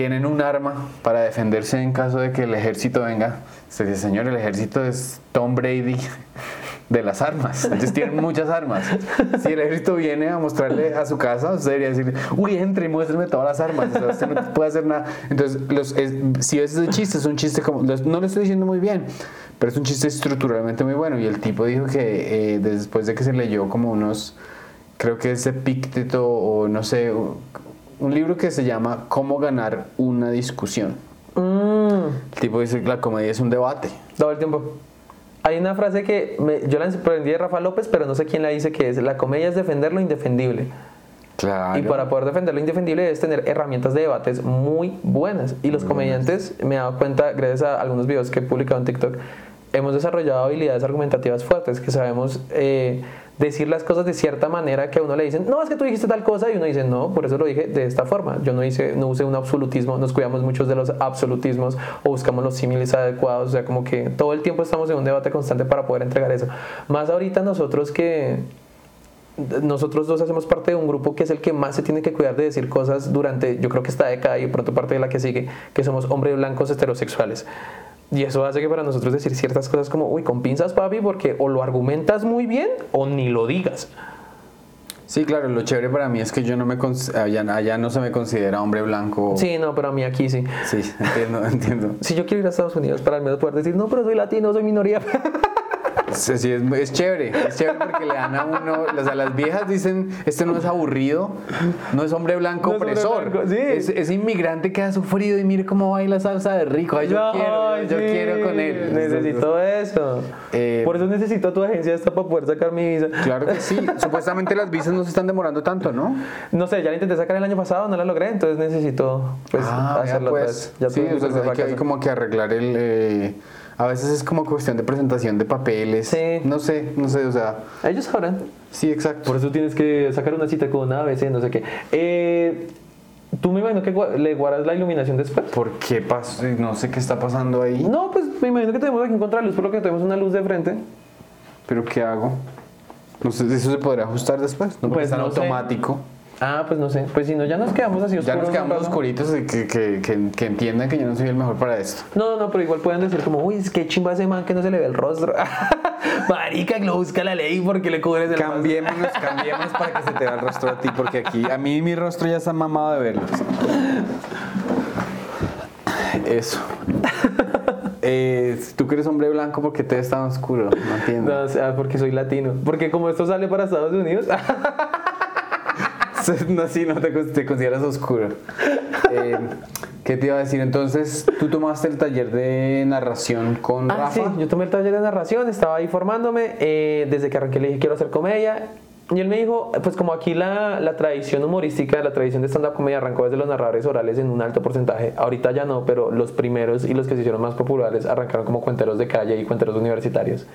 tienen un arma para defenderse en caso de que el ejército venga. Se dice, señor, el ejército es Tom Brady de las armas. Entonces tienen muchas armas. Si el ejército viene a mostrarle a su casa, usted debería decir, uy, entre y muéstrame todas las armas. O sea, usted no puede hacer nada. Entonces, los, es, si ese chiste, es un chiste como, los, no lo estoy diciendo muy bien, pero es un chiste estructuralmente muy bueno. Y el tipo dijo que eh, después de que se leyó como unos, creo que es Epícteto o no sé, un libro que se llama Cómo ganar una discusión. Mm, El tipo dice que la comedia es un debate. todo el tiempo. Hay una frase que me- yo la aprendí de Rafa López, pero no sé quién la dice que es, la comedia es defender lo indefendible. Claro. Y para poder defender lo indefendible debes tener herramientas de debates muy buenas. Y los comediantes, me he dado cuenta, gracias a algunos videos que he publicado en TikTok, hemos desarrollado habilidades argumentativas fuertes, que sabemos eh, decir las cosas de cierta manera que a uno le dicen, no, es que tú dijiste tal cosa, y uno dice, no, por eso lo dije de esta forma. Yo no, hice, no usé un absolutismo, nos cuidamos muchos de los absolutismos o buscamos los símiles adecuados, o sea, como que todo el tiempo estamos en un debate constante para poder entregar eso. Más ahorita nosotros que nosotros dos hacemos parte de un grupo que es el que más se tiene que cuidar de decir cosas durante, yo creo que esta década y pronto parte de la que sigue, que somos hombres blancos heterosexuales. Y eso hace que para nosotros decir ciertas cosas como, uy, con pinzas, papi, porque o lo argumentas muy bien o ni lo digas. Sí, claro, lo chévere para mí es que yo no me allá, allá no se me considera hombre blanco. Sí, no, pero a mí aquí sí. Sí, entiendo, entiendo. Si yo quiero ir a Estados Unidos para al menos poder decir, no, pero soy latino, soy minoría. Sí, sí, es, es chévere, es chévere porque le dan a uno, o sea, las viejas dicen, este no es aburrido, no es hombre blanco No es opresor, blanco, sí. es, es inmigrante que ha sufrido y mire cómo baila salsa de rico, Ay, yo No, quiero, yo, yo sí, quiero con él. Necesito eso. Eh, Por eso necesito tu agencia esta para poder sacar mi visa. Claro que sí, supuestamente las visas no se están demorando tanto, ¿no? No sé, ya la intenté sacar el año pasado, no la logré, entonces necesito pues Ah, hacerlo pues. Ya sí, tuve mi o sea, hay, que, hay como que arreglar el... eh, A veces es como cuestión de presentación de papeles. Sí. No sé, no sé, o sea. Ellos sabrán. Sí, exacto. Por eso tienes que sacar una cita con ABC, no sé qué. Eh, ¿Tú me imagino que le guardas la iluminación después? ¿Por qué pasó? No sé qué está pasando ahí. No, pues me imagino que tenemos aquí en contraluz, por lo que tenemos una luz de frente. ¿Pero qué hago? No sé, ¿eso se podrá ajustar después? No, porque Pues está en no sé. Ah, pues no sé. Pues si no, ya nos quedamos así Ya oscuros nos un quedamos oscuritos y que, que, que, que entiendan que yo no soy el mejor para esto. No, no, pero igual pueden decir como, uy, es que chimba ese man que no se le ve el rostro. Marica, que lo busca la ley porque le cubres el Cambiémonos, cambiémonos para que se te vea el rostro a ti, porque aquí a mí mi rostro ya está mamado de verlo. Eso. Eh, tú que eres hombre blanco, ¿por qué te ves tan oscuro? No entiendo. No, o sea, porque soy latino. Porque como esto sale para Estados Unidos, No, sí, no te, te consideras oscuro. Eh, ¿Qué te iba a decir? Entonces, tú tomaste el taller de narración con Ah, Rafa. sí, yo tomé el taller de narración, estaba ahí formándome, eh, desde que arranqué le dije quiero hacer comedia. Y él me dijo, pues como aquí la, la tradición humorística, la tradición de stand-up comedia arrancó desde los narradores orales en un alto porcentaje. Ahorita ya no, pero los primeros y los que se hicieron más populares arrancaron como cuenteros de calle y cuenteros universitarios.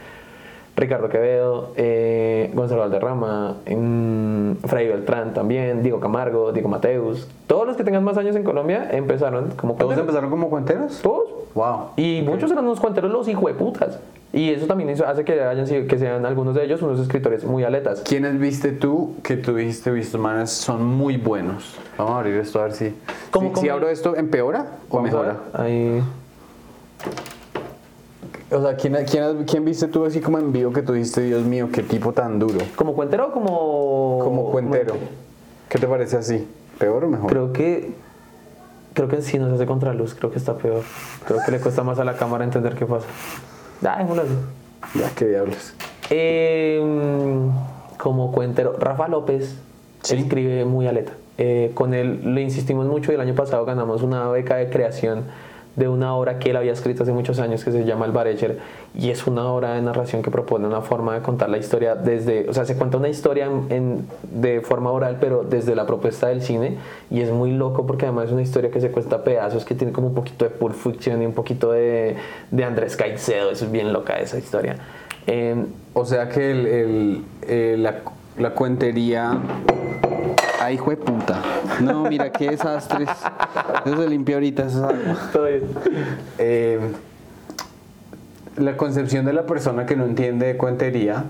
Ricardo Quevedo, eh, Gonzalo Valderrama, Freddy Beltrán también, Diego Camargo, Diego Mateus. Todos los que tengan más años en Colombia empezaron como ¿Todos cuenteros. empezaron como cuenteros? Todos. Wow. Y muchos eran unos cuenteros los hijueputas. Y eso también hizo- hace que, hayan sido, que sean algunos de ellos unos escritores muy aletas. ¿Quiénes viste tú que tú dijiste, visto manes, son muy buenos? Vamos a abrir esto a ver si. ¿Cómo, si, cómo? si abro esto, ¿empeora o mejora? Ahí. O sea, ¿quién, quién, quién viste tú así como en vivo que tú dijiste, Dios mío, qué tipo tan duro? ¿Como cuentero o como.? Como cuentero. ¿Qué te parece así? ¿Peor o mejor? Creo que. Creo que sí nos hace contraluz, creo que está peor. Creo que le cuesta más a la cámara entender qué pasa. Démoslo así. Ya, qué diablos. Eh, como cuentero, Rafa López Sí. escribe muy aleta. Eh, con él le insistimos mucho y el año pasado ganamos una beca de creación de una obra que él había escrito hace muchos años que se llama El Barecher y es una obra de narración que propone una forma de contar la historia desde, o sea, se cuenta una historia en- en- de forma oral pero desde la propuesta del cine y es muy loco porque además es una historia que se cuesta a pedazos, que tiene como un poquito de Pulp Fiction y un poquito de, de Andrés Caicedo, eso es bien loca esa historia. Eh, O sea que el, el- eh, la, la cuentería. Ay, hijo de puta. No, mira qué desastres. Eso se limpia ahorita, eso es agua. todo bien. Eh, la concepción de la persona que no entiende de cuentería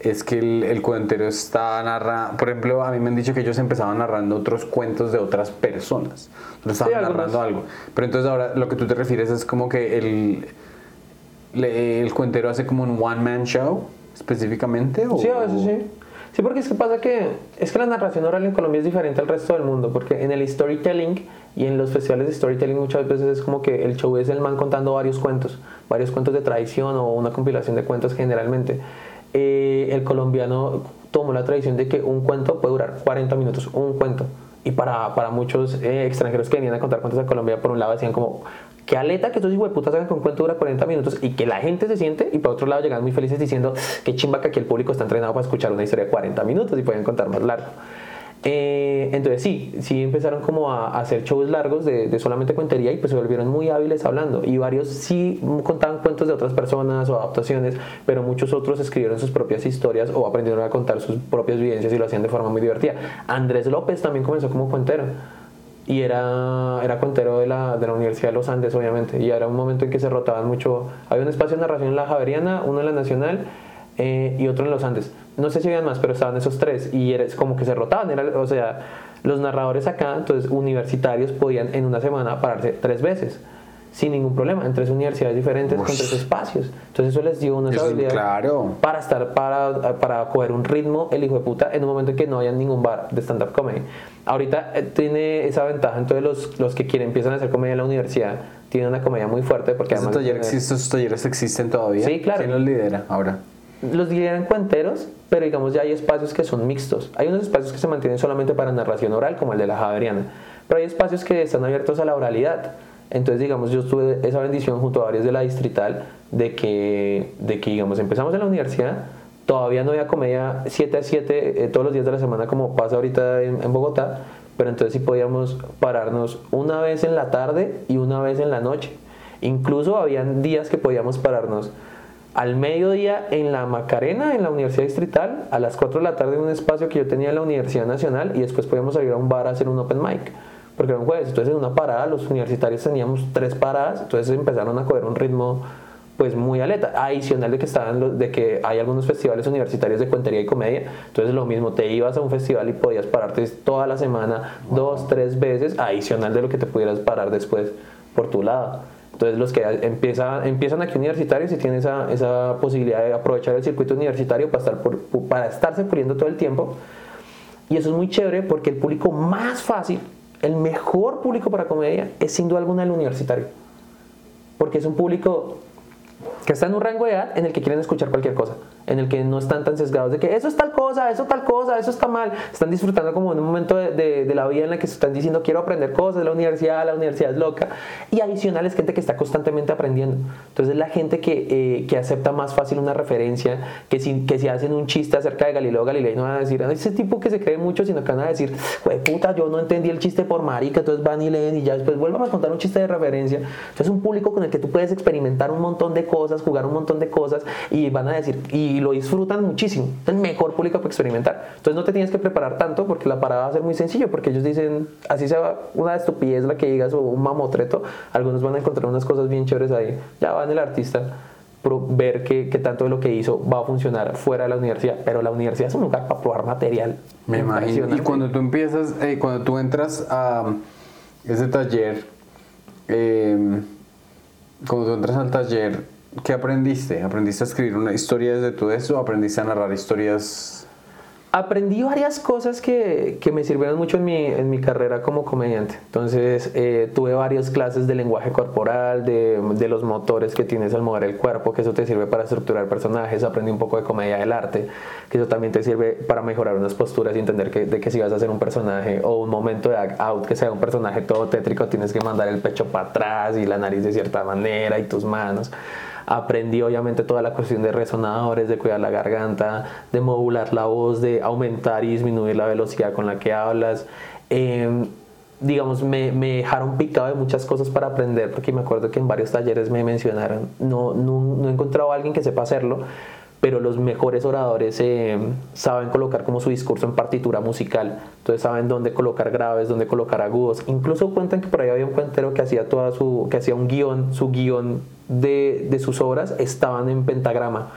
es que el, el cuentero está narrando. Por ejemplo, a mí me han dicho que ellos empezaban narrando otros cuentos de otras personas. No estaban narrando algo. Pero entonces ahora lo que tú te refieres es como que el, el cuentero hace como un one-man show específicamente. ¿o? Sí, a veces sí. Sí, porque es que pasa que es que la narración oral en Colombia es diferente al resto del mundo, porque en el storytelling y en los festivales de storytelling muchas veces es como que el show es el man contando varios cuentos, varios cuentos de tradición o una compilación de cuentos generalmente. Eh, el colombiano tomó la tradición de que un cuento puede durar 40 minutos, un cuento. Y para, para muchos eh, extranjeros que venían a contar cuentos a Colombia, por un lado decían como, qué aleta que estos hijueputas hagan que un cuento dura 40 minutos y que la gente se siente, y por otro lado llegan muy felices diciendo, qué chimba que aquí el público está entrenado para escuchar una historia de 40 minutos y pueden contar más largo. Eh, entonces sí, sí empezaron como a, a hacer shows largos de, de solamente cuentería y pues se volvieron muy hábiles hablando y varios sí contaban cuentos de otras personas o adaptaciones, pero muchos otros escribieron sus propias historias o aprendieron a contar sus propias vivencias y lo hacían de forma muy divertida. Andrés López también comenzó como cuentero y era, era cuentero de la, de la Universidad de los Andes, obviamente. Y era un momento en que se rotaban mucho. Había un espacio de narración en la Javeriana, uno en la Nacional eh, y otro en los Andes. No sé si habían más, pero estaban esos tres. Y era, es como que se rotaban. Era, o sea, los narradores acá, entonces universitarios, podían en una semana pararse tres veces. Sin ningún problema, en tres universidades diferentes, con Ush. tres espacios. Entonces eso les dio una Eso, habilidad claro. para estar, para, para coger un ritmo, el hijo de puta, en un momento en que no haya ningún bar de stand-up comedy. Ahorita eh, tiene esa ventaja, entonces los, los que quieren empiezan a hacer comedia en la universidad tienen una comedia muy fuerte porque ¿Esos, además... taller existe- ¿Estos talleres existen todavía? Sí, claro. ¿Quién los lidera ahora? Los lideran cuenteros, pero digamos ya hay espacios que son mixtos. Hay unos espacios que se mantienen solamente para narración oral, como el de la Javeriana, pero hay espacios que están abiertos a la oralidad. Entonces, digamos, yo tuve esa bendición junto a varios de la distrital de que, de que digamos, empezamos en la universidad, todavía no había comedia 7 a 7 eh, todos los días de la semana como pasa ahorita en, en Bogotá, pero entonces sí podíamos pararnos una vez en la tarde y una vez en la noche. Incluso habían días que podíamos pararnos al mediodía en la Macarena, en la Universidad Distrital, a las 4 de la tarde en un espacio que yo tenía en la Universidad Nacional y después podíamos salir a un bar a hacer un open mic. Porque era un jueves, entonces en una parada los universitarios teníamos tres paradas, entonces empezaron a coger un ritmo pues muy aleta, adicional de que estaban de que hay algunos festivales universitarios de cuentería y comedia, entonces lo mismo, te ibas a un festival y podías pararte toda la semana, dos, tres veces, adicional de lo que te pudieras parar después por tu lado. Entonces los que empieza, empiezan aquí universitarios y tienen esa, esa, posibilidad de aprovechar el circuito universitario para, estar por, para estarse puliendo todo el tiempo. Y eso es muy chévere porque el público más fácil, el mejor público para comedia es sin duda alguna el universitario. Porque es un público que está en un rango de edad en el que quieren escuchar cualquier cosa en el que no están tan sesgados de que eso es tal cosa, eso tal cosa, eso está mal. Están disfrutando como en un momento de, la vida en la que se están diciendo quiero aprender cosas, la universidad, la universidad es loca. Y adicional es gente que está constantemente aprendiendo. Entonces la gente que, eh, que acepta más fácil una referencia, que si, que si hacen un chiste acerca de Galileo Galilei no van a decir, ese tipo que se cree mucho, sino que van a decir, güey puta, yo no entendí el chiste por marica, entonces van y leen y ya después vuelvan a contar un chiste de referencia. Entonces es un público con el que tú puedes experimentar un montón de cosas, jugar un montón de cosas y van a decir, y lo disfrutan muchísimo. Es el mejor público para experimentar. Entonces no te tienes que preparar tanto porque la parada va a ser muy sencillo, porque ellos dicen, así sea una estupidez la que digas o un mamotreto, algunos van a encontrar unas cosas bien chéveres ahí. Ya van el artista ver qué, tanto de lo que hizo va a funcionar fuera de la universidad, pero la universidad es un lugar para probar material. Me imagino. Y cuando tú empiezas, eh, cuando tú entras a ese taller, eh, cuando tú entras al taller, ¿Qué aprendiste? ¿Aprendiste a escribir una historia desde todo eso? ¿Aprendiste a narrar historias aprendí varias cosas que, que, me sirvieron mucho en mi, en mi carrera como comediante. Entonces, eh, tuve varias clases de lenguaje corporal, de, de, los motores que tienes al mover el cuerpo, que eso te sirve para estructurar personajes. Aprendí un poco de comedia del arte, que eso también te sirve para mejorar unas posturas y entender que, de que si vas a hacer un personaje o un momento de out, que sea un personaje todo tétrico, tienes que mandar el pecho para atrás y la nariz de cierta manera y tus manos. Aprendí obviamente toda la cuestión de resonadores, de cuidar la garganta, de modular la voz, de aumentar y disminuir la velocidad con la que hablas. Em, digamos, me, me, dejaron picado de muchas cosas para aprender, porque me acuerdo que en varios talleres me mencionaron, no, no, no he encontrado a alguien que sepa hacerlo, pero los mejores oradores eh, saben colocar como su discurso en partitura musical, entonces saben dónde colocar graves, dónde colocar agudos. Incluso cuentan que por ahí había un cuentero que hacía toda su, que hacía un guion, su guion de, de sus obras estaban en pentagrama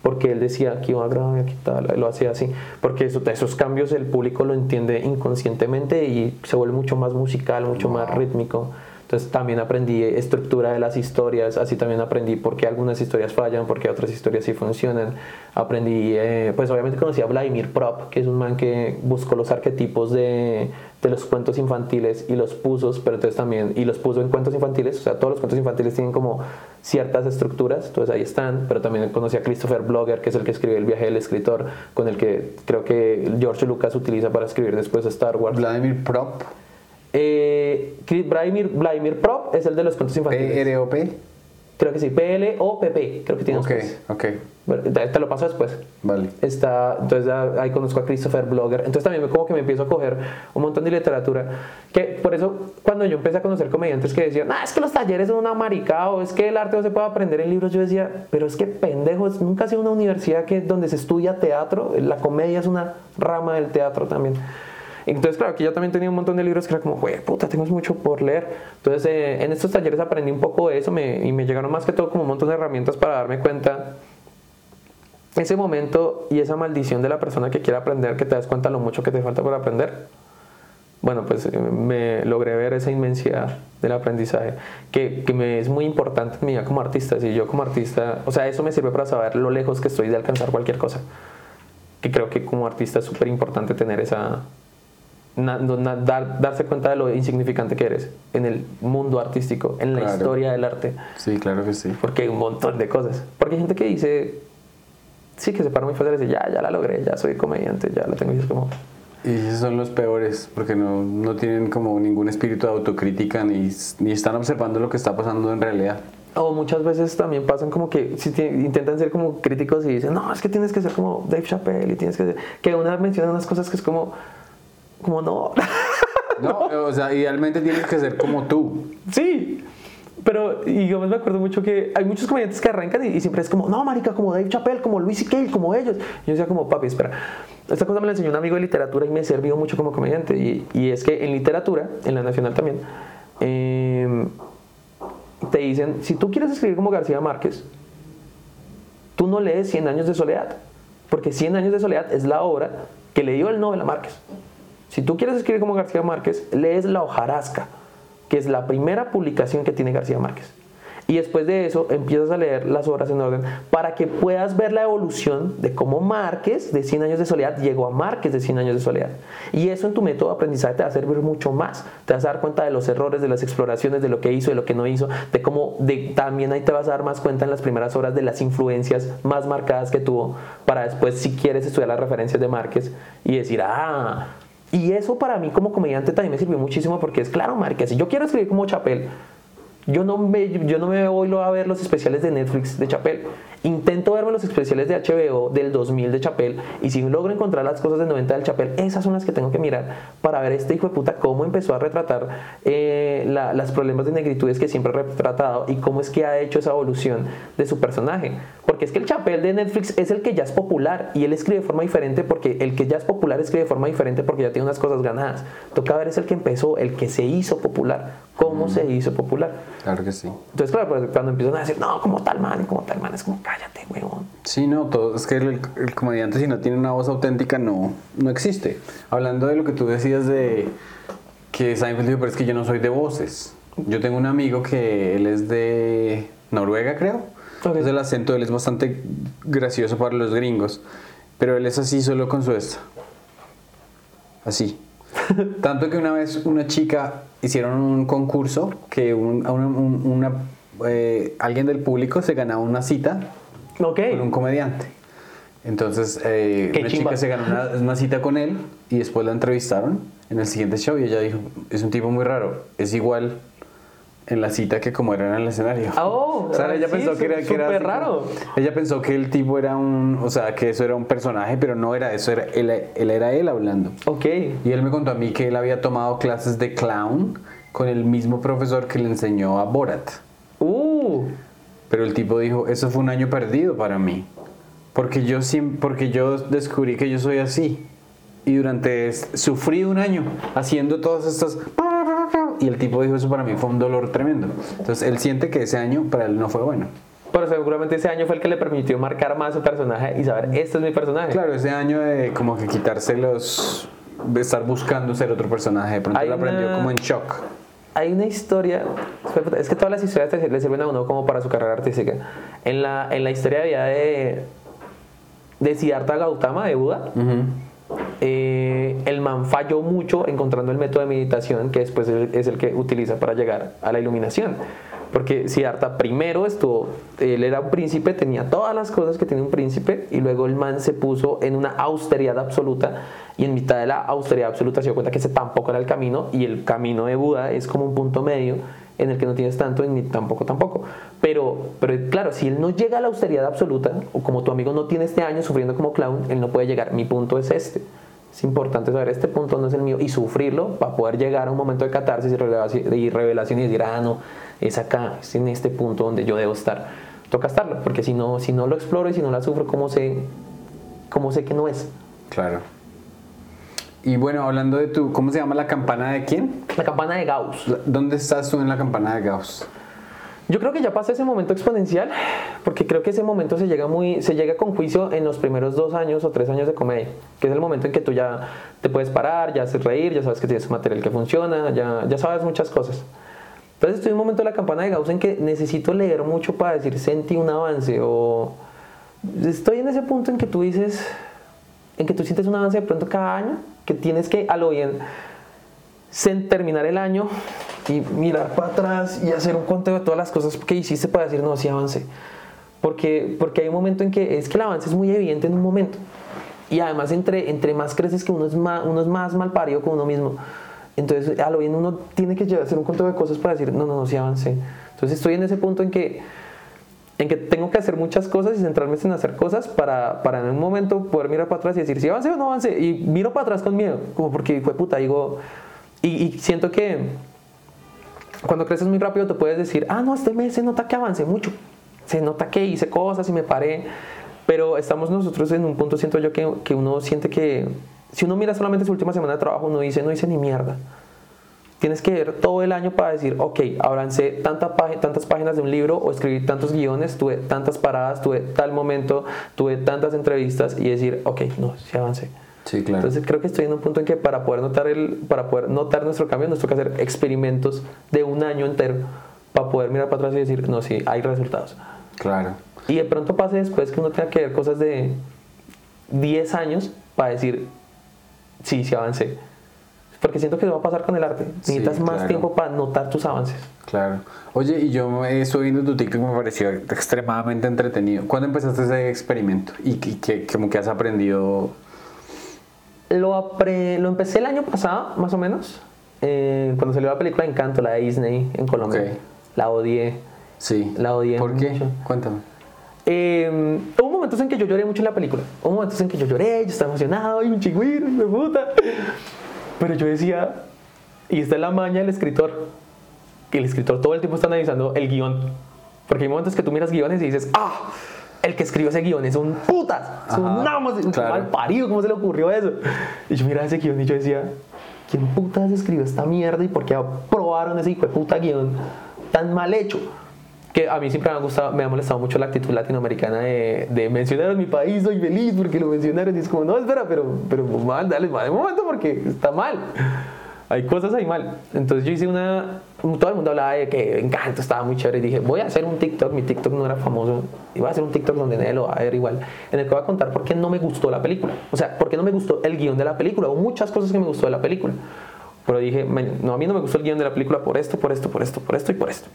porque él decía aquí va grave, aquí tal, lo hacía así, porque eso, esos cambios el público lo entiende inconscientemente y se vuelve mucho más musical, mucho más rítmico. Entonces también aprendí estructura de las historias, así también aprendí por qué algunas historias fallan, por qué otras historias sí funcionan. Aprendí, eh, pues obviamente conocí a Vladimir Prop, que es un man que buscó los arquetipos de, de los cuentos infantiles y los puso, pero entonces también, y los puso en cuentos infantiles, o sea, todos los cuentos infantiles tienen como ciertas estructuras, entonces ahí están, pero también conocí a Christopher Blogger, que es el que escribe El viaje del escritor, con el que creo que George Lucas utiliza para escribir después Star Wars. Vladimir Prop. Eh, Vladimir, Vladimir Prop es el de los cuentos infantiles. ¿PROP? Creo que sí, PL o PP, creo que tiene Ok, ok. te, lo paso después. Vale. Está, entonces ahí conozco a Christopher Blogger. Entonces también como que me empiezo a coger un montón de literatura. Que por eso cuando yo empecé a conocer comediantes que decían, ah, es que los talleres son una marica o es que el arte no se puede aprender en libros, yo decía, pero es que pendejos, nunca ha sido una universidad que donde se estudia teatro. La comedia es una rama del teatro también. Entonces, claro, aquí yo también tenía un montón de libros que era como, güey, puta, tengo mucho por leer. Entonces, eh, en estos talleres aprendí un poco de eso y me llegaron más que todo como un montón de herramientas para darme cuenta ese momento y esa maldición de la persona que quiere aprender, que te das cuenta lo mucho que te falta por aprender. Bueno, pues eh, me logré ver esa inmensidad del aprendizaje, que, que me es muy importante en mi vida como artista. Si yo como artista, o sea, eso me sirve para saber lo lejos que estoy de alcanzar cualquier cosa. Que creo que como artista es súper importante tener esa, dar, darse cuenta de lo insignificante que eres en el mundo artístico, en la historia del arte. Sí, claro que sí. Porque hay un montón de cosas. Porque hay gente que dice, sí, que se para muy fácil y dice, ya, ya la logré, ya soy comediante, ya la tengo. Y es como... Y esos son los peores, porque no, no tienen como ningún espíritu de autocrítica ni, ni están observando lo que está pasando en realidad. O muchas veces también pasan como que si intentan ser como críticos y dicen, no, es que tienes que ser como Dave Chappelle y tienes que ser... Que una menciona unas cosas que es como como no. no, o sea, idealmente tienes que ser como tú. Sí. Pero, y yo me acuerdo mucho que hay muchos comediantes que arrancan y, y siempre es como, no, marica, como Dave Chappelle, como Luis C.K., como ellos. Y yo decía como, papi, espera. Esta cosa me la enseñó un amigo de literatura y me sirvió mucho como comediante. Y, y es que en literatura, en la nacional también, eh, te dicen, si tú quieres escribir como García Márquez, tú no lees 100 años de soledad, porque 100 años de soledad es la obra que le dio el Nobel a Márquez. Si tú quieres escribir como García Márquez, lees La hojarasca, que es la primera publicación que tiene García Márquez. Y después de eso empiezas a leer las obras en orden para que puedas ver la evolución de cómo Márquez de 100 años de soledad llegó a Márquez de 100 años de soledad. Y eso en tu método de aprendizaje te va a servir mucho más. Te vas a dar cuenta de los errores, de las exploraciones, de lo que hizo, de lo que no hizo, de cómo también ahí te vas a dar más cuenta en las primeras horas de las influencias más marcadas que tuvo para después si quieres estudiar las referencias de Márquez y decir, ah, y eso para mí como comediante también me sirvió muchísimo porque es claro, Márquez, si yo quiero escribir como Chapel, yo no me, yo no me voy a ver los especiales de Netflix de Chapel. Intento verme los especiales de HBO del 2000 de Chapel y si logro encontrar las cosas del 90 del Chapel, esas son las que tengo que mirar para ver este hijo de puta cómo empezó a retratar eh, la, las problemas de negritudes que siempre ha retratado y cómo es que ha hecho esa evolución de su personaje. Porque es que el Chapel de Netflix es el que ya es popular y él escribe de forma diferente porque el que ya es popular escribe de forma diferente porque ya tiene unas cosas ganadas. Toca ver es el que empezó, el que se hizo popular, cómo se hizo popular. Claro que sí. Entonces, claro, pues, cuando empiezan a decir, no, como tal man, como tal man, es como, cállate, huevón. Sí, no, todo, es que el, el comediante si no tiene una voz auténtica no, no existe. Hablando de lo que tú decías de que Seinfeld dijo, pero es que yo no soy de voces. Yo tengo un amigo que él es de Noruega, creo. Ok. Entonces el acento de él es bastante gracioso para los gringos. Pero él es así solo con su esta. Así. Tanto que una vez una chica hicieron un concurso que un- una- una, eh, alguien del público se ganaba una cita Ok. con un comediante. Entonces, eh, una chimba. chica se ganó una, una cita con él y después la entrevistaron en el siguiente show y ella dijo, es un tipo muy raro, es igual en la cita que como era en el escenario. Ah, oh, o sea, ella sí, pensó que era, que era como- raro. Ella pensó que el tipo era un, o sea, que eso era un personaje, pero no era eso, era él, él era él hablando. Ok. Y él me contó a mí que él había tomado clases de clown con el mismo profesor que le enseñó a Borat. Uh. Pero el tipo dijo, eso fue un año perdido para mí. Porque yo, porque yo descubrí que yo soy así. Y durante, sufrí un año haciendo todas estas... Y el tipo dijo, eso para mí fue un dolor tremendo. Entonces él siente que ese año para él no fue bueno. Pero seguramente ese año fue el que le permitió marcar más su personaje y saber, este es mi personaje. Claro, ese año de como que quitarse los... de estar buscando ser otro personaje. De pronto Hay lo aprendió una- como en shock. Hay una historia, es que todas las historias le sirven a uno como para su carrera artística. En la, en la historia de vida de, de Siddhartha Gautama, de Buda, eh, el man falló mucho encontrando el método de meditación que después es- el que utiliza para llegar a la iluminación. Porque Siddhartha primero estuvo, él era un príncipe, tenía todas las cosas que tiene un príncipe, y luego el man se puso en una austeridad absoluta, y en mitad de la austeridad absoluta se dio cuenta que ese tampoco era el camino, y el camino de Buda es como un punto medio en el que no tienes tanto ni tampoco tampoco. Pero, pero claro, si él no llega a la austeridad absoluta, o como tu amigo no tiene este año sufriendo como clown, él no puede llegar. Mi punto es este. Es importante saber, este punto no es el mío, y sufrirlo para poder llegar a un momento de catarsis y, revelación y decir, ah, no, es acá, es en este punto donde yo debo estar. Toca estarlo, porque si no, si no lo exploro y si no la sufro, ¿cómo sé, cómo sé que no es? Claro. Y bueno, hablando de tu... ¿Cómo se llama la campana de quién? La campana de Gauss. ¿Dónde estás tú en la campana de Gauss? Yo creo que ya pasa ese momento exponencial, porque creo que ese momento se llega muy, se llega con juicio en los primeros dos años o tres años de comedia, que es el momento en que tú ya te puedes parar, ya haces reír, ya sabes que tienes material que funciona, ya, ya sabes muchas cosas. Entonces estoy en un momento de la campana de Gauss en que necesito leer mucho para decir sentí un avance o estoy en ese punto en que tú dices, en que tú sientes un avance de pronto cada año, que tienes que a lo bien terminar el año y mirar para atrás y hacer un conteo de todas las cosas que hiciste para decir, no, sí avancé. Porque, porque hay un momento en que es que el avance es muy evidente en un momento. Y además, entre, entre más creces, que uno es más, uno es más mal parido con uno mismo. Entonces, a lo bien uno tiene que llevar- hacer un conteo de cosas para decir, no, no, no, sí avancé. Entonces, estoy en ese punto en que, en que tengo que hacer muchas cosas y centrarme en hacer cosas para, para en un momento poder mirar para atrás y decir si avancé o no avancé. Y miro para atrás con miedo, como porque fue puta, digo, y, y siento que cuando creces muy rápido te puedes decir, ah, no, este mes se nota que avancé mucho, se nota que hice cosas y me paré, pero estamos nosotros en un punto, siento yo, que, que uno siente que si uno mira solamente su última semana de trabajo, uno dice, no hice ni mierda. Tienes que ver todo el año para decir, ok, avancé tanta tantas páginas de un libro o escribí tantos guiones, tuve tantas paradas, tuve tal momento, tuve tantas entrevistas y decir, ok, no, sí avancé. Sí, claro. Entonces creo que estoy en un punto en que para poder notar, el, para poder notar nuestro cambio nos toca hacer experimentos de un año entero para poder mirar para atrás y decir, no, sí, hay resultados. Claro. Y de pronto pase después que uno tenga que ver cosas de 10 años para decir, sí, sí avancé. Porque siento que eso va a pasar con el arte. Necesitas más tiempo para notar tus avances. Claro. Oye, y yo estoy viendo tu TikTok me pareció extremadamente entretenido. ¿Cuándo empezaste ese experimento? ¿Y qué, como que has aprendido? Lo, lo empecé el año pasado, más o menos. Eh, cuando salió la película Encanto, la de Disney en Colombia. La odié. Sí. La odié. ¿Por qué? Cuéntame. Eh, hubo momentos en que yo lloré mucho en la película. Hubo momentos en que yo lloré, yo estaba emocionado, y un chingüiro, y me puta. Pero yo decía, y esta es la maña del escritor, que el escritor todo el tiempo está analizando el guion. Porque hay momentos que tú miras guiones y dices, ah, el que escribió ese guion es un putas, es un namo, un mal parido, ¿cómo se le ocurrió eso? Y yo miraba ese guion y yo decía, ¿quién putas escribió esta mierda y por qué aprobaron ese hijo de puta guion tan mal hecho? Que a mí siempre me ha gustado, me ha molestado mucho la actitud latinoamericana de, de mencionar a mi país, soy feliz porque lo mencionaron y es como, no, espera, pero, pero mal, dale, mal de momento porque está mal. Hay cosas ahí mal. Entonces yo hice una, todo el mundo hablaba de que encanto, estaba muy chévere y dije, voy a hacer un TikTok, mi TikTok no era famoso, iba a hacer un TikTok donde nadie lo va a ver igual, en el que voy a contar por qué no me gustó la película. O sea, por qué no me gustó el guion de la película, o muchas cosas que me gustó de la película. Pero dije, no, a mí no me gustó el guion de la película por esto, por esto, por esto, por esto y por esto.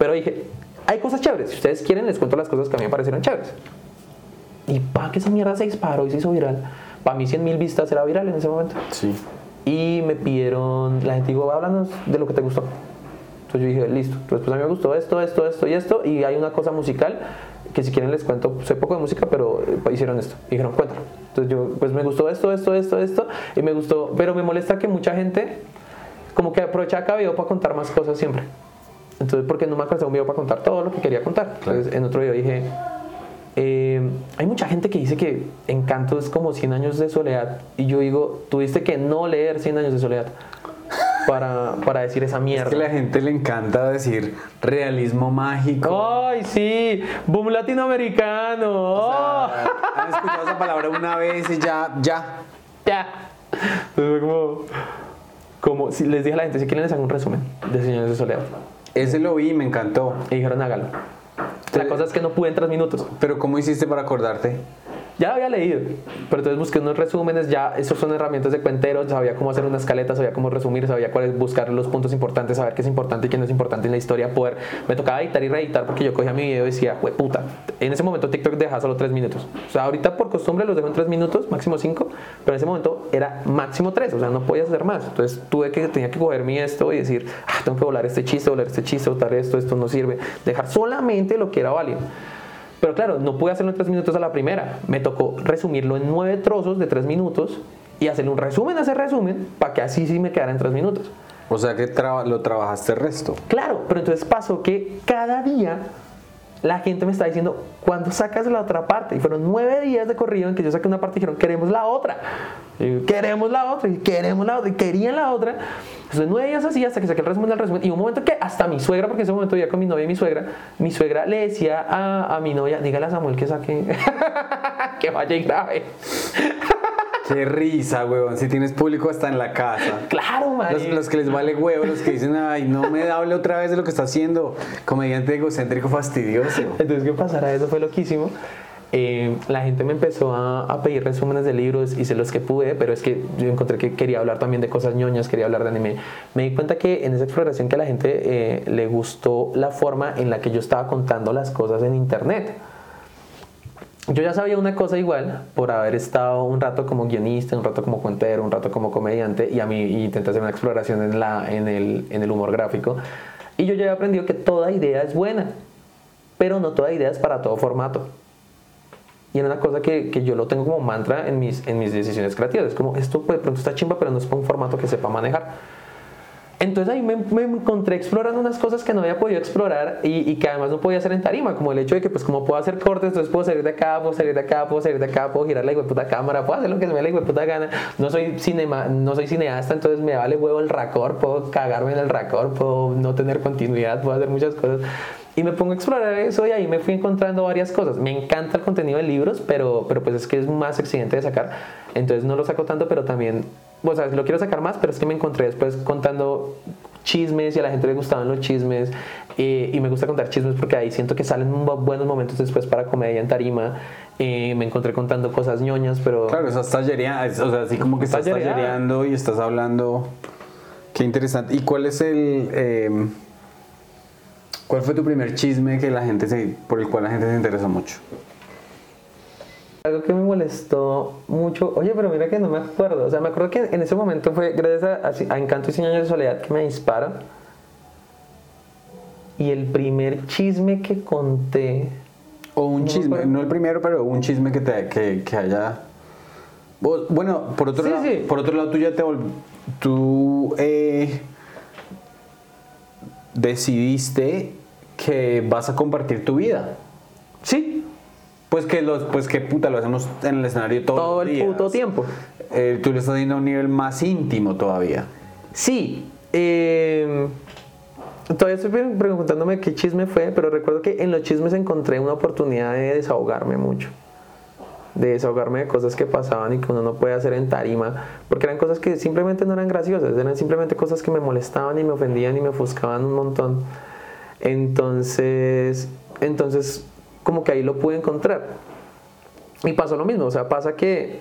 Pero dije, hay cosas chéveres. Si ustedes quieren, les cuento las cosas que a mí me parecieron chéveres. Y pa, que esa mierda se disparó y se hizo viral. Para mí 100 mil vistas era viral en ese momento. Sí. Y me pidieron, la gente dijo, háblanos de lo que te gustó. Entonces yo dije, listo. Entonces pues a mí me gustó esto, esto, esto y esto. Y hay una cosa musical que si quieren les cuento, sé poco de música, pero eh, hicieron esto. Y dijeron, cuéntalo. Entonces yo, pues me gustó esto, esto, esto, esto. Y me gustó, pero me molesta que mucha gente como que aprovecha cada video para contar más cosas siempre. Entonces, porque no me alcanzó un video para contar todo lo que quería contar. Entonces, en otro video dije, eh, hay mucha gente que dice que Encanto es como 100 años de soledad. Y yo digo, tuviste que no leer 100 años de soledad para, para decir esa mierda. Es que a la gente le encanta decir realismo mágico. ¡Ay, sí! ¡Boom latinoamericano! O han escuchado esa palabra una vez y ya, ya. Ya. Entonces, como, como si les dije a la gente, si quieren les hago un resumen de 100 años de soledad. Ese lo vi y me encantó. Y dijeron hágalo. La cosa es que no pude en tres minutos. Pero ¿cómo hiciste para acordarte? Ya había leído, pero entonces busqué unos resúmenes, ya esos son herramientas de cuenteros, sabía cómo hacer una escaleta, sabía cómo resumir, sabía cuáles buscar los puntos importantes, saber qué es importante y qué no es importante en la historia, poder, me tocaba editar y reeditar porque yo cogía mi video y decía, güey, puta, en ese momento TikTok deja solo tres minutos, o sea, ahorita por costumbre los dejo en tres minutos, máximo cinco, pero en ese momento era máximo tres, o sea, no podías hacer más, entonces tuve que, tenía que coger mi esto y decir, ah, tengo que volar este chiste, volar este chiste, volar esto, esto no sirve, dejar solamente lo que era válido. Pero claro, no pude hacerlo en tres minutos a la primera. Me tocó resumirlo en nueve trozos de tres minutos y hacerle un resumen a ese resumen para que así sí me quedara en tres minutos. O sea que lo trabajaste el resto. Claro, pero entonces pasó que cada día la gente me está diciendo, ¿cuándo sacas la otra parte? Y fueron nueve días de corrido en que yo saqué una parte y dijeron, queremos la otra. queremos la otra, y queremos la otra, y querían la otra. Entonces nueve días así hasta que saqué el resumen del resumen. Y un momento que hasta mi suegra, porque en ese momento vivía con mi novia y mi suegra, mi suegra le decía a, a mi novia, dígale a Samuel que saque, que vaya y grabe. Qué risa, huevón. Si tienes público hasta en la casa. Claro, man. Los, que les vale huevo, los que dicen, ay, no me hable otra vez de lo que está haciendo. Comediante egocéntrico fastidioso. Entonces, ¿qué pasará? Eso fue loquísimo. Eh, la gente me empezó a, pedir resúmenes de libros, hice los que pude, pero es que yo encontré que quería hablar también de cosas ñoñas, quería hablar de anime. Me di cuenta que en esa exploración que a la gente eh, le gustó la forma en la que yo estaba contando las cosas en internet yo ya sabía una cosa igual por haber estado un rato como guionista, un rato como cuentero, un rato como comediante y a mí intenté hacer una exploración en, la, en, el, en el humor gráfico. Y yo ya he aprendido que toda idea es buena, pero no toda idea es para todo formato. Y era una cosa que, que, yo lo tengo como mantra en mis, en mis decisiones creativas. Es como, esto de pronto está chimba, pero no es para un formato que sepa manejar. Entonces ahí me, me encontré explorando unas cosas que no había podido explorar y, que además no podía hacer en tarima, como el hecho de que pues como puedo hacer cortes, entonces puedo salir de acá, puedo salir de acá, puedo salir de acá, puedo girar la puta cámara, puedo hacer lo que se me la puta gana. No soy, cinema, no soy cineasta, entonces me vale huevo el racor, puedo cagarme en el racor, puedo no tener continuidad, puedo hacer muchas cosas. Y me pongo a explorar eso y ahí me fui encontrando varias cosas. Me encanta el contenido de libros, pero, pero pues es que es más exigente de sacar. Entonces no lo saco tanto, pero también, o sea, lo quiero sacar más, pero es que me encontré después contando chismes y a la gente le gustaban los chismes y me gusta contar chismes porque ahí siento que salen buenos momentos después para comedia en tarima. Me encontré contando cosas ñoñas pero claro estás tallereando o sea así como que estás tallereando y estás hablando. Qué interesante. Y cuál es el em, cuál fue tu primer chisme que la gente se, por el cual la gente se interesó mucho algo que me molestó mucho, oye, pero mira que no me acuerdo, o sea, me acuerdo que en ese momento fue gracias a, Encanto y Cien años de soledad que me dispara. Y el primer chisme que conté. O un chisme, no el primero, pero un chisme que, te, que, que haya. Bueno, por otro, lado, por otro lado, tú ya te Tú eh, decidiste que vas a compartir tu vida. Sí, pues que, los, pues que puta, lo hacemos en el escenario todo, todo el puto tiempo. Eh, tú le estás dando a un nivel más íntimo todavía. Sí. Eh, todavía estoy preguntándome qué chisme fue, pero recuerdo que en los chismes encontré una oportunidad de desahogarme mucho. De desahogarme de cosas que pasaban y que uno no puede hacer en tarima, porque eran cosas que simplemente no eran graciosas, eran simplemente cosas que me molestaban y me ofendían y me ofuscaban un montón. Entonces, entonces como que ahí lo pude encontrar. Y pasó lo mismo, o sea, pasa que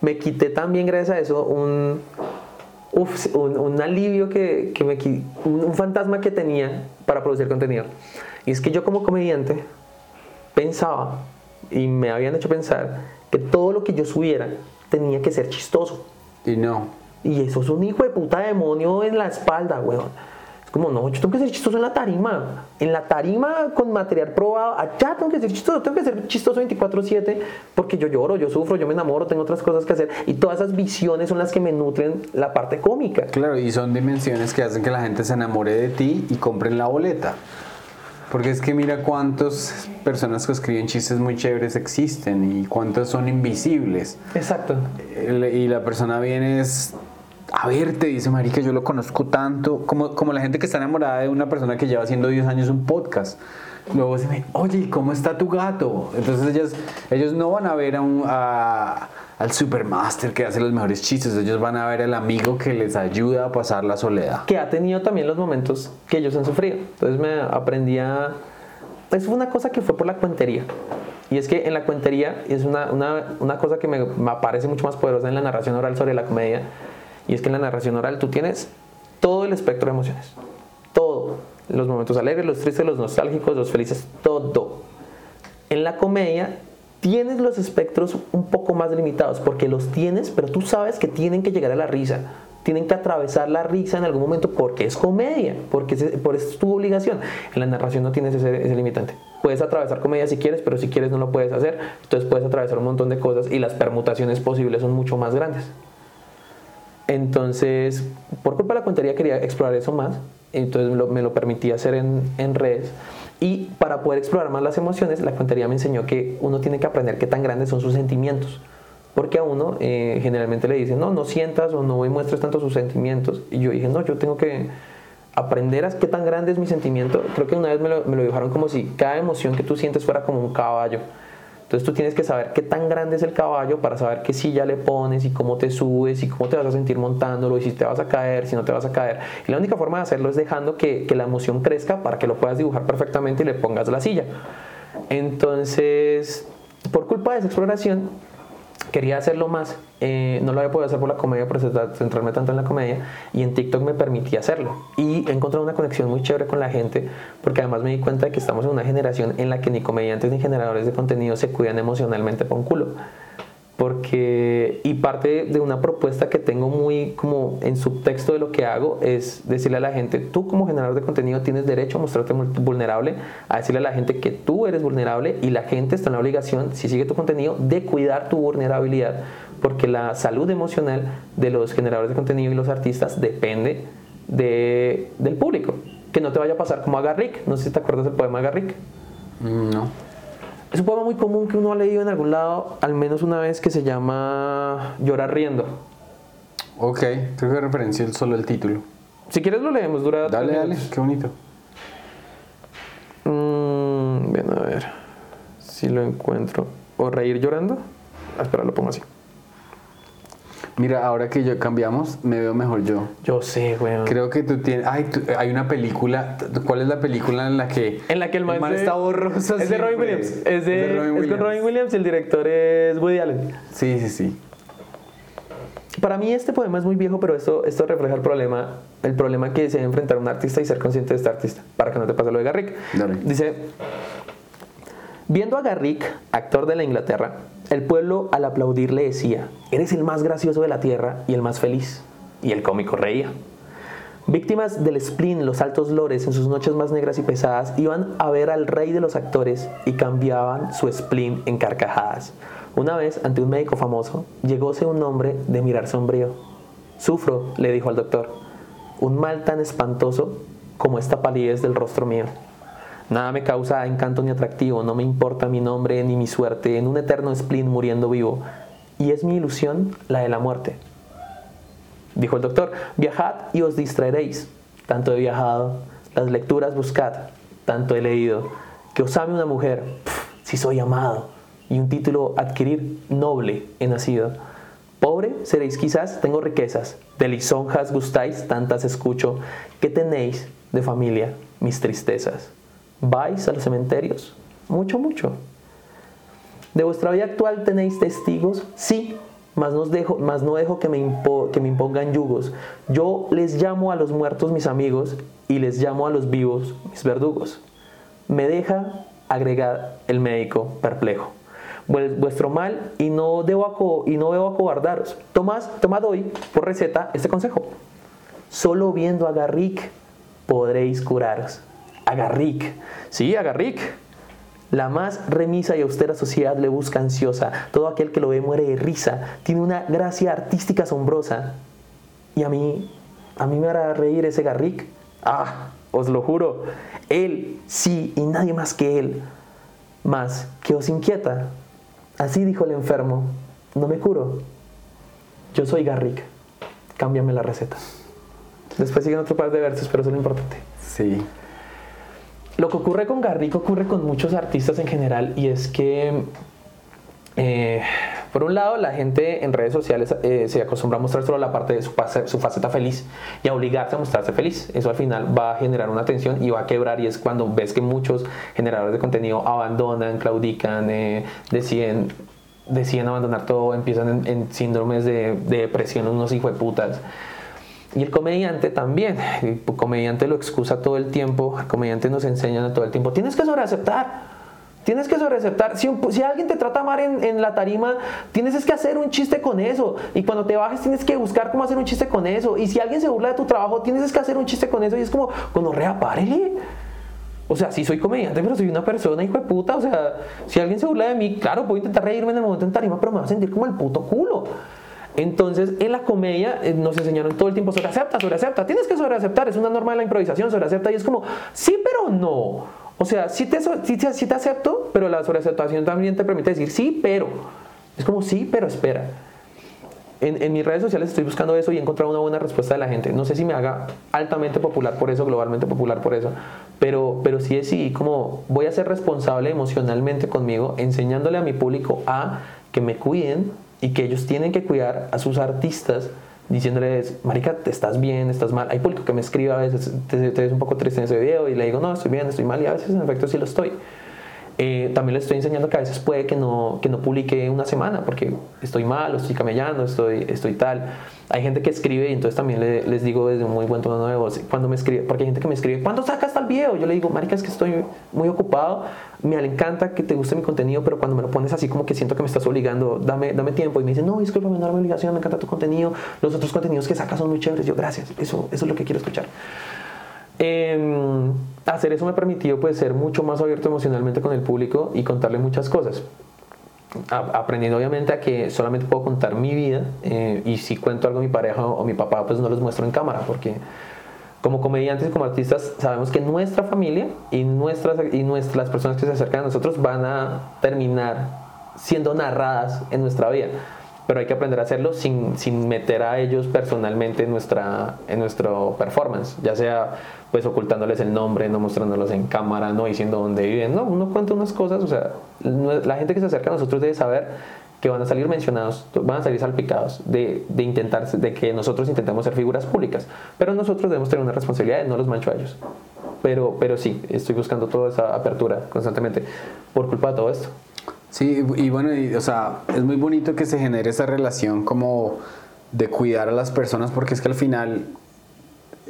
me quité también gracias a eso un, un, alivio que, que me un, un fantasma que tenía para producir contenido. Y es que yo como comediante pensaba y me habían hecho pensar que todo lo que yo subiera tenía que ser chistoso. Y no. Y eso es un hijo de puta demonio en la espalda, weón. Es como, no, yo tengo que ser chistoso en la tarima. En la tarima con material probado, allá tengo que ser chistoso, tengo que ser chistoso 24/7 porque yo lloro, yo sufro, yo me enamoro, tengo otras cosas que hacer. Y todas esas visiones son las que me nutren la parte cómica. Claro, y son dimensiones que hacen que la gente se enamore de ti y compren la boleta. Porque es que mira cuántas personas que escriben chistes muy chéveres existen y cuántos son invisibles. Exacto. Y la persona viene es a ver, te dice Marica, yo lo conozco tanto, como, como la gente que está enamorada de una persona que lleva haciendo 10 años un podcast. Luego se me, oye, ¿cómo está tu gato? Entonces ellos, ellos no van a ver a un, al supermaster que hace los mejores chistes, ellos van a ver al amigo que les ayuda a pasar la soledad. Que ha tenido también los momentos que ellos han sufrido. Entonces me aprendía, es una cosa que fue por la cuentería. Y es que en la cuentería es una, una, una cosa que me, me parece mucho más poderosa en la narración oral sobre la comedia y es que en la narración oral tú tienes todo el espectro de emociones. Todo. Los momentos alegres, los tristes, los nostálgicos, los felices, todo. En la comedia tienes los espectros un poco más limitados porque los tienes, pero tú sabes que tienen que llegar a la risa. Tienen que atravesar la risa en algún momento porque es comedia, porque es, por es tu obligación. En la narración no tienes ese, ese limitante. Puedes atravesar comedia si quieres, pero si quieres no lo puedes hacer. Entonces puedes atravesar un montón de cosas y las permutaciones posibles son mucho más grandes. Entonces, por culpa de la cuentería quería explorar eso más, entonces me lo permitía hacer en, en, redes. Y para poder explorar más las emociones, la cuentería me enseñó que uno tiene que aprender qué tan grandes son sus sentimientos. Porque a uno eh, generalmente le dicen, no, no sientas o no muestres tanto sus sentimientos. Y yo dije, no, yo tengo que aprender a qué tan grande es mi sentimiento. Creo que una vez me lo, me lo dibujaron como si cada emoción que tú sientes fuera como un caballo. Entonces tú tienes que saber qué tan grande es el caballo para saber qué silla le pones y cómo te subes y cómo te vas a sentir montándolo y si te vas a caer, si no te vas a caer. Y la única forma de hacerlo es dejando que, que la emoción crezca para que lo puedas dibujar perfectamente y le pongas la silla. Entonces, por culpa de esa exploración, quería hacerlo más. Eh, no lo había podido hacer por la comedia, por centrarme tanto en la comedia. Y en TikTok me permitía hacerlo. Y he encontrado una conexión muy chévere con la gente, porque además me di cuenta de que estamos en una generación en la que ni comediantes ni generadores de contenido se cuidan emocionalmente por un culo porque y parte de una propuesta que tengo muy como en subtexto de lo que hago es decirle a la gente, tú como generador de contenido tienes derecho a mostrarte vulnerable, a decirle a la gente que tú eres vulnerable y la gente está en la obligación, si sigue tu contenido, de cuidar tu vulnerabilidad, porque la salud emocional de los generadores de contenido y los artistas depende de, del público. Que no te vaya a pasar como a Garrick. No sé si te acuerdas del poema de Garrick. Mm, No. Es un poema muy común que uno ha leído en algún lado, al menos una vez, que se llama Llorar riendo. Ok, creo que referencia el- solo el título. Si quieres lo leemos, dura Dale, dale, qué bonito. Mm, ven a ver si lo encuentro. ¿O reír llorando? Ah, espera, lo pongo así. Mira, ahora que yo cambiamos, me veo mejor yo. Yo sé, weón. Creo que tú tienes. Ay, tú- hay una película. ¿Cuál es la película en la que. En la que el man, está borroso? Es de Robin? Williams. Es, de, Robin es con Williams. Robin Williams y el director es Woody Allen. Sí, sí, sí. Para mí este poema es muy viejo, pero esto, esto refleja el problema, el problema que se debe enfrentar un artista y ser consciente de este artista, para que no te pase lo de Garrick. Dale. Dice, viendo a Garrick, actor de la Inglaterra, el pueblo al aplaudir le decía, eres el más gracioso de la tierra y el más feliz. Y el cómico reía. Víctimas del spleen, los altos lores en sus noches más negras y pesadas iban a ver al rey de los actores y cambiaban su spleen en carcajadas. Una vez, ante un médico famoso, llegóse un hombre de mirar sombrío. Sufro, le dijo al doctor, un mal tan espantoso como esta palidez del rostro mío. Nada me causa encanto ni atractivo, no me importa mi nombre ni mi suerte, en un eterno spleen muriendo vivo. Y es mi ilusión la de la muerte. Dijo el doctor, viajad y os distraeréis. Tanto he viajado, las lecturas buscad, tanto he leído. Que os ame una mujer, si soy amado. Y un título adquirir, noble he nacido. Pobre seréis quizás, tengo riquezas. De lisonjas gustáis, tantas escucho. ¿Qué tenéis de familia, mis tristezas? ¿Vais a los cementerios? Mucho, mucho. ¿De vuestra vida actual tenéis testigos? Sí, mas no dejo, mas no dejo que, me impo- que me impongan yugos. Yo les llamo a los muertos mis amigos y les llamo a los vivos mis verdugos. Me deja agregar el médico perplejo. Vuestro mal y no debo, y no debo acobardaros. Tomad, tomad hoy por receta este consejo. Solo viendo a Garrick podréis curaros. A Garrick. Sí, a Garrick. La más remisa y austera sociedad le busca ansiosa. Todo aquel que lo ve muere de risa. Tiene una gracia artística asombrosa. Y a mí, a mí me hará reír ese Garrick. Ah, os lo juro. Él, sí, y nadie más que él. Más, que os inquieta. Así dijo el enfermo. No me curo. Yo soy Garrick. Cámbiame la receta. Después siguen otro par de versos, pero eso es lo importante. Sí. Lo que ocurre con Garrick ocurre con muchos artistas en general y es que, eh, por un lado, la gente en redes sociales eh, se acostumbra a mostrar solo la parte de su, face- su faceta feliz y a obligarse a mostrarse feliz. Eso al final va a generar una tensión y va a quebrar y es cuando ves que muchos generadores de contenido abandonan, claudican, eh, deciden, deciden abandonar todo, empiezan en, en síndromes de, de depresión, unos hijos de putas. Y el comediante también. El comediante lo excusa todo el tiempo. El comediante nos enseña todo el tiempo. Tienes que sobreaceptar. Tienes que sobreaceptar. Si, si alguien te trata mal en, en la tarima, tienes es que hacer un chiste con eso. Y cuando te bajes, tienes que buscar cómo hacer un chiste con eso. Y si alguien se burla de tu trabajo, tienes es que hacer un chiste con eso. Y es como, cuando párele. O sea, sí soy comediante, pero soy una persona, hijo de puta. O sea, si alguien se burla de mí, claro, puedo intentar reírme en el momento en tarima, pero me va a sentir como el puto culo. Entonces, en la comedia eh, nos enseñaron todo el tiempo sobre acepta, sobre acepta. Tienes que sobre aceptar, es una norma de la improvisación, sobre acepta. Y es como, sí, pero no. O sea, sí te, sí sí te acepto, pero la sobreaceptación también te permite decir sí, pero. Es como sí, pero espera. En, en mis redes sociales estoy buscando eso y he encontrado una buena respuesta de la gente. No sé si me haga altamente popular por eso, globalmente popular por eso, pero, pero sí decidí como voy a ser responsable emocionalmente conmigo, enseñándole a mi público a que me cuiden y que ellos tienen que cuidar a sus artistas, diciéndoles, marica, te estás bien, estás mal. Hay público que me escribe a veces, te, te ves un poco triste en ese video y le digo, no, estoy bien, estoy mal y a veces en efecto sí lo estoy. Eh, también les estoy enseñando que a veces puede que no, que no publique una semana porque estoy mal, estoy camellando, estoy, estoy tal. Hay gente que escribe y entonces también le- les digo desde un muy buen tono de voz, cuando me escribe, porque hay gente que me escribe, ¿cuándo sacas tal video? Yo le digo, marica, es que estoy muy ocupado, me encanta que te guste mi contenido, pero cuando me lo pones así como que siento que me estás obligando, dame, dame tiempo. Y me dicen, no, discúlpame, no era mi obligación, me encanta tu contenido, los otros contenidos que sacas son muy chéveres. Yo, gracias, eso, eso es lo que quiero escuchar. Em, hacer eso me permitió pues ser mucho más abierto emocionalmente con el público y contarle muchas cosas. A- aprendiendo obviamente a que solamente puedo contar mi vida eh, y si cuento algo a mi pareja o, o mi papá pues no los muestro en cámara porque como comediantes y como artistas sabemos que nuestra familia y, nuestras, y nuestras, personas que se acercan a nosotros van a terminar siendo narradas en nuestra vida. Pero hay que aprender a hacerlo sin, sin meter a ellos personalmente en, nuestra, en nuestro performance, ya sea pues ocultándoles el nombre, no mostrándolos en cámara, no diciendo dónde viven. No, uno cuenta unas cosas, o sea, la gente que se acerca a nosotros debe saber que van a salir mencionados, van a salir salpicados de, de, intentar, de que nosotros intentemos ser figuras públicas. Pero nosotros debemos tener una responsabilidad, no los mancho a ellos. Pero, pero sí, estoy buscando toda esa apertura constantemente por culpa de todo esto. Sí, y bueno, o sea, es muy bonito que se genere esa relación como de cuidar a las personas porque es que al final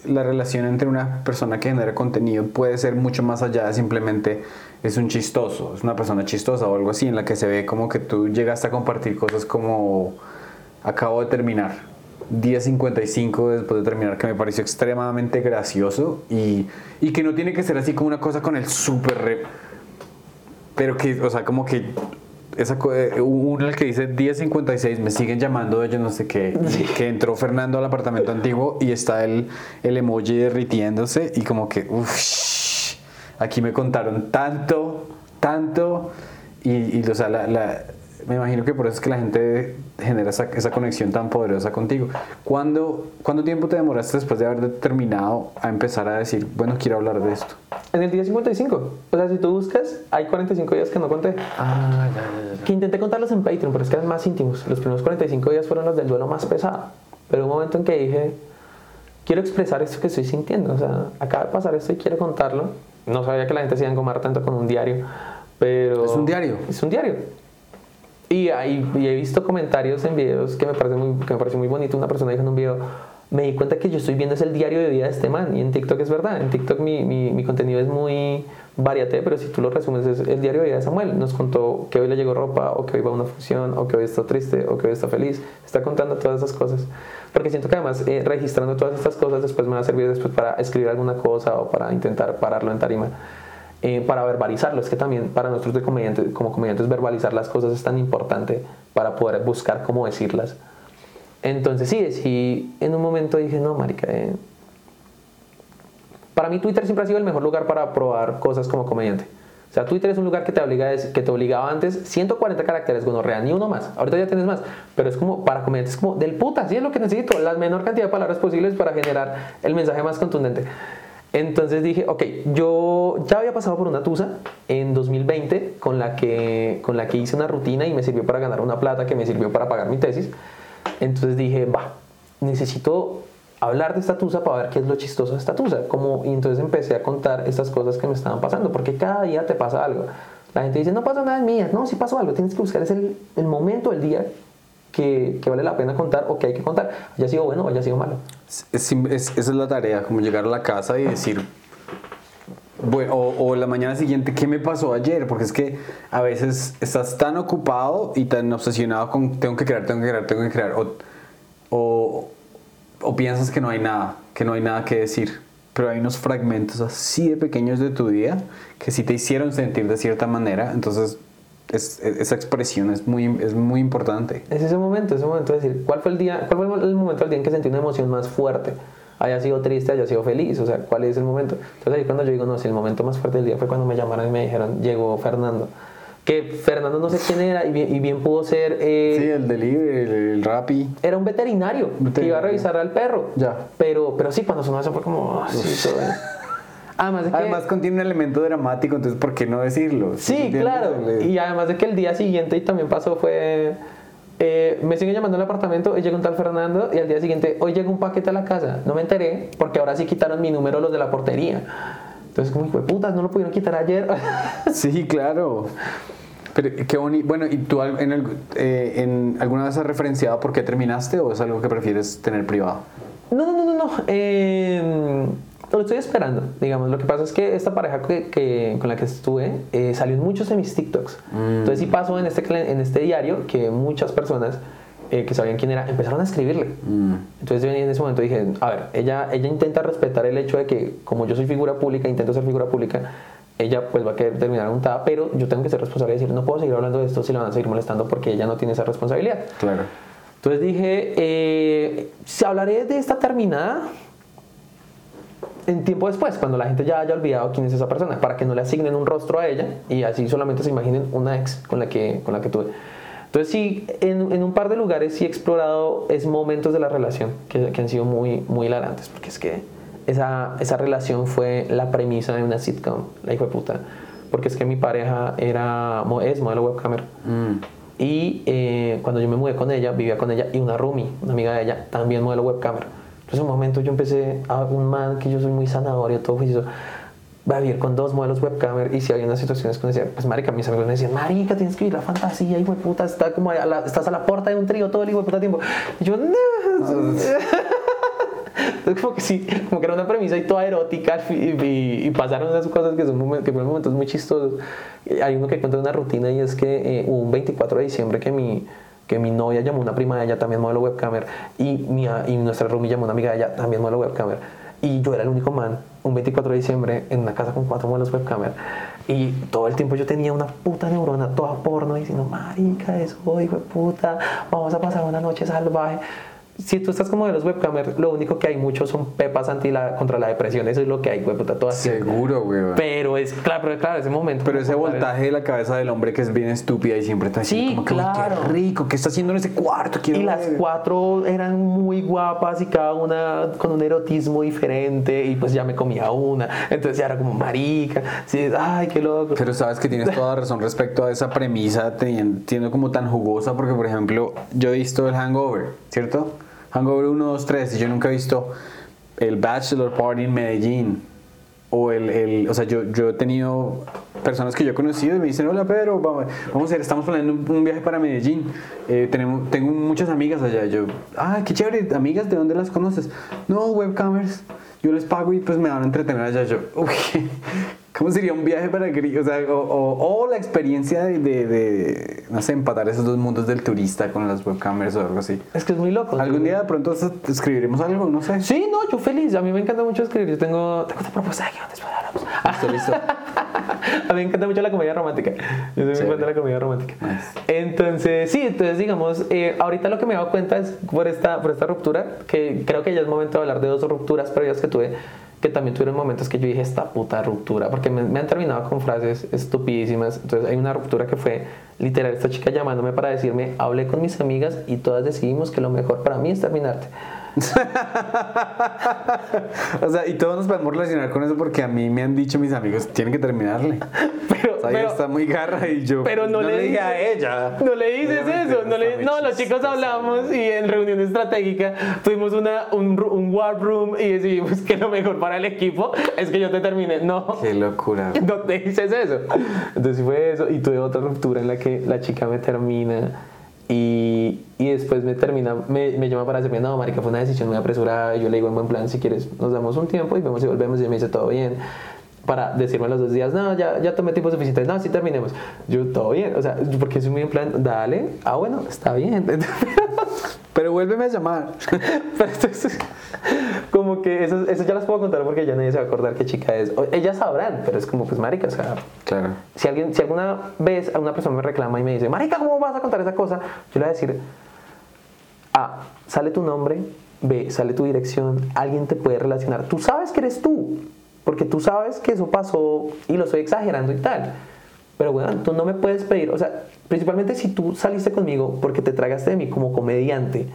la relación entre una persona que genera contenido puede ser mucho más allá de simplemente es un chistoso, es una persona chistosa o algo así, en la que se ve como que tú llegaste a compartir cosas como acabo de terminar, día 55 después de terminar, que me pareció extremadamente gracioso y, y que no tiene que ser así como una cosa con el súper... Pero que, o sea, como que esa, eh, uno el que dice 10.56, me siguen llamando ellos no sé qué, que entró Fernando al apartamento antiguo y está el, el emoji derritiéndose y como que, uff, aquí me contaron tanto, tanto, y, y o sea, la, la, me imagino que por eso es que la gente genera esa, esa conexión tan poderosa contigo. ¿Cuándo, ¿Cuánto tiempo te demoraste después de haber terminado a empezar a decir, bueno, quiero hablar de esto? En el día 55. O sea, si tú buscas, hay 45 días que no conté. Ah, ya, ya, ya. Que intenté contarlos en Patreon, pero es que eran más íntimos. Los primeros 45 días fueron los del duelo más pesado. Pero un momento en que dije, quiero expresar esto que estoy sintiendo. O sea, acaba de pasar esto y quiero contarlo. No sabía que la gente se iba a engomar tanto con un diario. Pero... ¿Es un diario? Es un diario. Y, ahí, y he visto comentarios en videos que me parece muy, que me parece muy bonito. Una persona dijo en un video, me di cuenta que yo estoy viendo es el diario de vida de este man. Y en TikTok es verdad. En TikTok mi, mi, mi contenido es muy variate, pero si tú lo resumes es el diario de vida de Samuel. Nos contó que hoy le llegó ropa, o que hoy va a una función, o que hoy está triste, o que hoy está feliz. Está contando todas esas cosas. Porque siento que además eh, registrando todas estas cosas después me va a servir después para escribir alguna cosa o para intentar pararlo en tarima. Eh, para verbalizarlo. Es que también para nosotros de comediantes, como comediantes verbalizar las cosas es tan importante para poder buscar cómo decirlas. Entonces sí, sí en un momento dije, no, marica, eh". para mí Twitter siempre ha sido el mejor lugar para probar cosas como comediante. O sea, Twitter es un lugar que te, obliga, que te obligaba antes 140 caracteres, real, ni uno más. Ahorita ya tienes más, pero es como para comediantes, como del puta, sí es lo que necesito, la menor cantidad de palabras posibles para generar el mensaje más contundente. Entonces dije, ok, yo ya había pasado por una tusa en 2020 con la, que, con la que hice una rutina y me sirvió para ganar una plata que me sirvió para pagar mi tesis. Entonces dije, va, necesito hablar de esta tusa para ver qué es lo chistoso de esta tusa. Como, y entonces empecé a contar estas cosas que me estaban pasando, porque cada día te pasa algo. La gente dice, no pasa nada en mía. No, si pasó algo, tienes que buscar es el, el momento del día que, que, vale la pena contar o que hay que contar, haya sido bueno o haya sido malo. Es, es, esa es la tarea, como llegar a la casa y decir, bueno, o, o, la mañana siguiente, ¿qué me pasó ayer? Porque es que a veces estás tan ocupado y tan obsesionado con tengo que crear, tengo que crear, tengo que crear, o, o, o piensas que no hay nada, que no hay nada que decir. Pero hay unos fragmentos así de pequeños de tu día que sí te hicieron sentir de cierta manera, entonces es, esa expresión es muy, es muy importante. Es ese momento, ese momento de decir, ¿cuál fue el día, cuál fue el momento del día en que sentí una emoción más fuerte? Haya sido triste, haya sido feliz, o sea, ¿cuál es el momento? Entonces ahí cuando yo digo, no, si el momento más fuerte del día fue cuando me llamaron y me dijeron, llegó Fernando. Que Fernando no sé quién era y bien, y bien pudo ser... Eh, sí, el delivery, el, el rapi. Era un veterinario, veterinario, que iba a revisar al perro. Ya. Pero, pero sí, cuando sonó eso fue como... todo, Además, de que, además contiene un elemento dramático, entonces ¿por qué no decirlo? Sí, claro. Y además de que el día siguiente y también pasó fue... Eh, me siguen llamando al apartamento y llega un tal Fernando y al día siguiente, hoy llega un paquete a la casa. No me enteré porque ahora sí quitaron mi número los de la portería. Entonces, como hijo de putas, no lo pudieron quitar ayer. sí, claro. Pero qué bonito. Bueno, ¿y tú en, el, eh, en, alguna vez has referenciado por qué terminaste o es algo que prefieres tener privado? No, no, no, no. no. Eh, lo estoy esperando, digamos. Lo que pasa es que esta pareja que, que con la que estuve eh, salió en muchos de mis TikToks. Mm. Entonces sí pasó en este, en este diario que muchas personas eh, que sabían quién era empezaron a escribirle. Mm. Entonces yo en ese momento dije, a ver, ella, ella intenta respetar el hecho de que como yo soy figura pública, intento ser figura pública, ella pues va a querer terminar untada, pero yo tengo que ser responsable y decir, no puedo seguir hablando de esto si la van a seguir molestando porque ella no tiene esa responsabilidad. Claro. Entonces dije, eh, si hablaré de esta terminada, en tiempo después, cuando la gente ya haya olvidado quién es esa persona, para que no le asignen un rostro a ella y así solamente se imaginen una ex con la que, con la que tuve. Entonces sí, en, en un par de lugares sí he explorado es momentos de la relación que, que han sido muy, muy hilarantes, porque es que esa, esa relación fue la premisa de una sitcom, la hijo de puta, porque es que mi pareja era, es modelo webcamer. Y eh, cuando yo me mudé con ella, vivía con ella y una roomie, una amiga de ella, también modelo webcamer. Entonces, en un momento yo empecé a un man que yo soy muy zanahoria, todo juicioso, va a vivir con dos modelos webcamer y si había unas situaciones que me decían, pues marica, mis amigos me decían, marica, tienes que ir la fantasía, hijo de puta, está como a la- estás a la puerta de un trío todo el hijo de puta tiempo. Y yo, no. Entonces, como que sí, como que era una premisa y toda erótica y, y- y pasaron unas cosas que, son momen- que fueron momentos muy chistosos. Eh, Hay uno que cuenta una rutina y es que eh, hubo un 24 de diciembre que mi, que mi novia llamó a una prima de ella, también modelo webcamer, y, mi, y nuestra roomie llamó a una amiga de ella, también modelo webcamer. Y yo era el único man, un 24 de diciembre, en una casa con cuatro modelos webcamer. Y todo el tiempo yo tenía una puta neurona toda porno diciendo, marica, eso, hijo de puta, vamos a pasar una noche salvaje si tú estás como de los webcamers, lo único que hay muchos son pepas anti la, contra la depresión. Eso es lo que hay, güey, puta, todas. Seguro, güey. Pero es claro, pero claro, ese momento. Pero ese voltaje de la cabeza del hombre que es bien estúpida y siempre está Sí, diciendo como que "Uy, claro. qué rico, ¿qué está haciendo en ese cuarto? Quiero Y las ver". cuatro eran muy guapas y cada una con un erotismo diferente y pues ya me comía una. Entonces ya era como marica. Sí, ay, qué loco. Pero sabes que tienes toda razón respecto a esa premisa, teniendo como tan jugosa, porque por ejemplo, yo he visto el Hangover, ¿cierto? Hangover 1, 2, 3, y yo nunca he visto el Bachelor Party en Medellín. O el, el- o sea, yo, yo he tenido personas que yo he conocido y me dicen, hola Pedro, vamos, vamos a ir, estamos planeando un, un viaje para Medellín. Eh, tenemos, tengo muchas amigas allá. Yo, ah, qué chévere, amigas, ¿de dónde las conoces? No, webcamers. Yo les pago y pues me van a entretener allá. Yo, uy, ¿cómo sería un viaje para? O, sea, o, o- o la experiencia de, de, de, no sé, empatar esos dos mundos del turista con las webcamers o algo así. Es que es muy loco. Algún día de pronto escribiremos algo, no sé. Sí, no, yo feliz. A mí me encanta mucho escribir. Yo tengo, tengo una propuesta que después hablamos. Listo, listo. A mí me encanta mucho la comedia romántica. Yo soy muy Chévere. fan de la comedia romántica. Nice. Entonces, sí, entonces digamos, eh, ahorita lo que me he dado cuenta es por esta, por esta ruptura, que creo que ya es momento de hablar de dos rupturas previas que tuve, que también tuvieron momentos que yo dije, esta puta ruptura, porque me, me han terminado con frases estupidísimas. Entonces hay una ruptura que fue literal, esta chica llamándome para decirme, hablé con mis amigas y todas decidimos que lo mejor para mí es terminarte. o sea, y todos nos podemos relacionar con eso porque a mí me han dicho mis amigos, tienen que terminarle. Pero, O sea, ella pero- está muy garra y yo Pero no, le, dije a ella. No le dices eso. No, le- no, los chicos hablamos y en reunión estratégica tuvimos una, un, un war room y decidimos que lo mejor para el equipo es que yo te termine. No. Qué locura. No te dices eso. Entonces fue eso. Y tuve otra ruptura en la que la chica me termina y, y después me termina, me, me llama para decirme, no, marica, fue una decisión muy apresurada. Y yo le digo, en buen plan, si quieres, nos damos un tiempo y vemos si volvemos. Y me dice, todo bien. Para decirme los dos días, no, ya, ya tomé tiempo suficiente. No, sí terminemos. Yo, todo bien. O sea, porque soy muy en plan, dale. Ah, bueno, está bien. Pero vuélveme a llamar. Pero entonces, como que eso, eso ya las puedo contar porque ya nadie se va a acordar qué chica es. O- ellas sabrán, pero es como, pues, marica, o sea, Claro. si, alguien, si alguna vez una persona me reclama y me dice, Marica, ¿cómo vas a contar esa cosa? Yo le voy a decir, A, sale tu nombre, B, sale tu dirección, alguien te puede relacionar. Tú sabes que eres tú, porque tú sabes que eso pasó y lo estoy exagerando y tal. Pero bueno, tú no me puedes pedir, o sea, principalmente si tú saliste conmigo porque te tragaste de mí como comediante,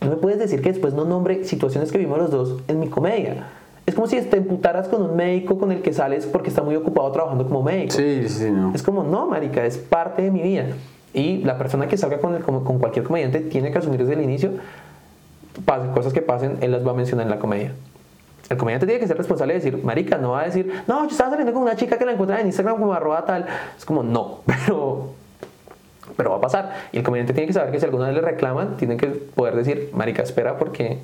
no me puedes decir que después no nombre situaciones que vimos los dos en mi comedia. Es como si te emputaras con un médico con el que sales porque está muy ocupado trabajando como médico. Sí, sí, no. Es como, no, marica, es parte de mi vida. Y la persona que salga con, el- con, con cualquier comediante tiene que asumir desde el inicio, pasen, cosas que pasen, él las va a mencionar en la comedia. El comediante tiene que ser responsable de decir, marica, no va a decir, no, yo estaba saliendo con una chica que la encontré en Instagram como arroba tal. Es como, no, pero, pero va a pasar. Y el comediante tiene que saber que si alguna vez le reclaman, tiene que poder decir, marica, espera porque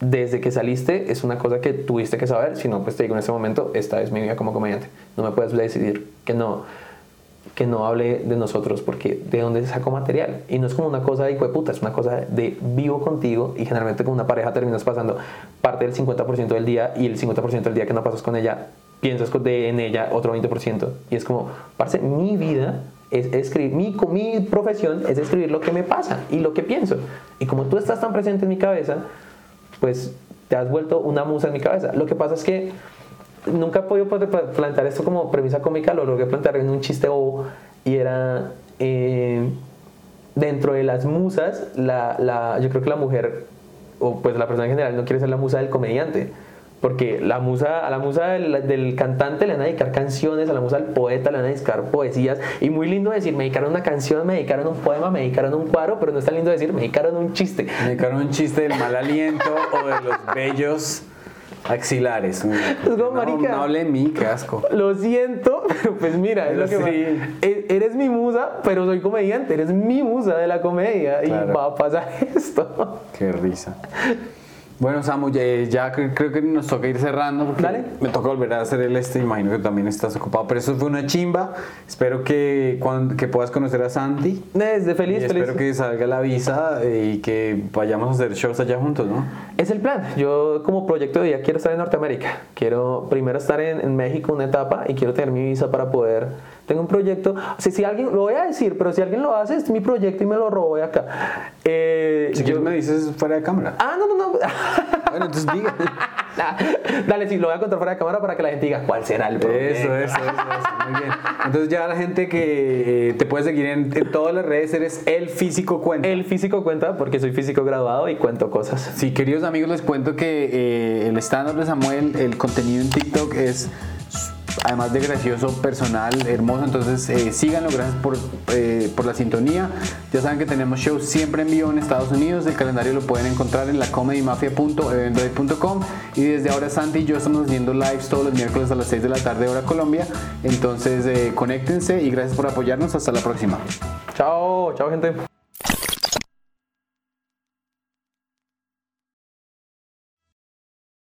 desde que saliste es una cosa que tuviste que saber, si no, pues te digo en este momento, esta es mi vida como comediante. No me puedes decidir que no, que no hable de nosotros porque de dónde se sacó material. Y no es como una cosa de hijo de es una cosa de vivo contigo y generalmente con una pareja terminas pasando parte del 50% del día y el 50% del día que no pasas con ella, piensas de, en ella otro 20%. Y es como, parce, mi vida es escribir, mi, mi profesión es escribir lo que me pasa y lo que pienso. Y como tú estás tan presente en mi cabeza, pues te has vuelto una musa en mi cabeza. Lo que pasa es que nunca he podido plantear esto como premisa cómica, lo logré plantear en un chiste bobo y era eh, dentro de las musas, la, la, yo creo que la mujer, o pues la persona en general, no quiere ser la musa del comediante. Porque la musa, a la musa del, cantante le van a dedicar canciones, a la musa del poeta le van a dedicar poesías. Y muy lindo decir, me dedicaron una canción, me dedicaron un poema, me dedicaron un cuadro, pero no es tan lindo decir, me dedicaron un chiste. Me dedicaron un chiste del mal aliento o de los bellos Axilares. Es como, marica. No, hable de mí, qué asco. Lo siento, pero pues mira, es lo que e-, Eres mi musa, pero soy comediante. Eres mi musa de la comedia. Y va a pasar esto. Qué risa. Bueno, Samu, ya, creo que nos toca ir cerrando porque me toca volver a hacer el este. Imagino que también estás ocupado, pero eso fue una chimba. Espero que, que puedas conocer a Santi. Desde feliz, y feliz. Espero que salga la visa y que vayamos a hacer shows allá juntos, ¿no? Es el plan. Yo, como proyecto de día, quiero estar en Norteamérica. Quiero primero estar en, en México una etapa y quiero tener mi visa para poder tengo un proyecto. O sea, si alguien, lo voy a decir, pero si alguien lo hace, es mi proyecto y me lo robo de acá. Eh, si yo me dices fuera de cámara. Ah, no, no, no. bueno, entonces diga. Dale, sí, lo voy a contar fuera de cámara para que la gente diga cuál será el proyecto. Eso, eso, eso, Muy bien. Entonces, ya la gente que eh, te puede seguir en, todas las redes eres el físico cuenta. El físico cuenta porque soy físico graduado y cuento cosas. Sí, queridos amigos, les cuento que eh, el stand-up de Samuel, el contenido en TikTok es además de gracioso, personal, hermoso. Entonces eh, síganlo, gracias por, eh, por, la sintonía. Ya saben que tenemos shows siempre en vivo en Estados Unidos. El calendario lo pueden encontrar en la comedymafia.eventbrite.com y desde ahora Santi y yo estamos haciendo lives todos los miércoles a las 6 de la tarde hora Colombia. Entonces eh, conéctense y gracias por apoyarnos. Hasta la próxima. Chao, chao gente.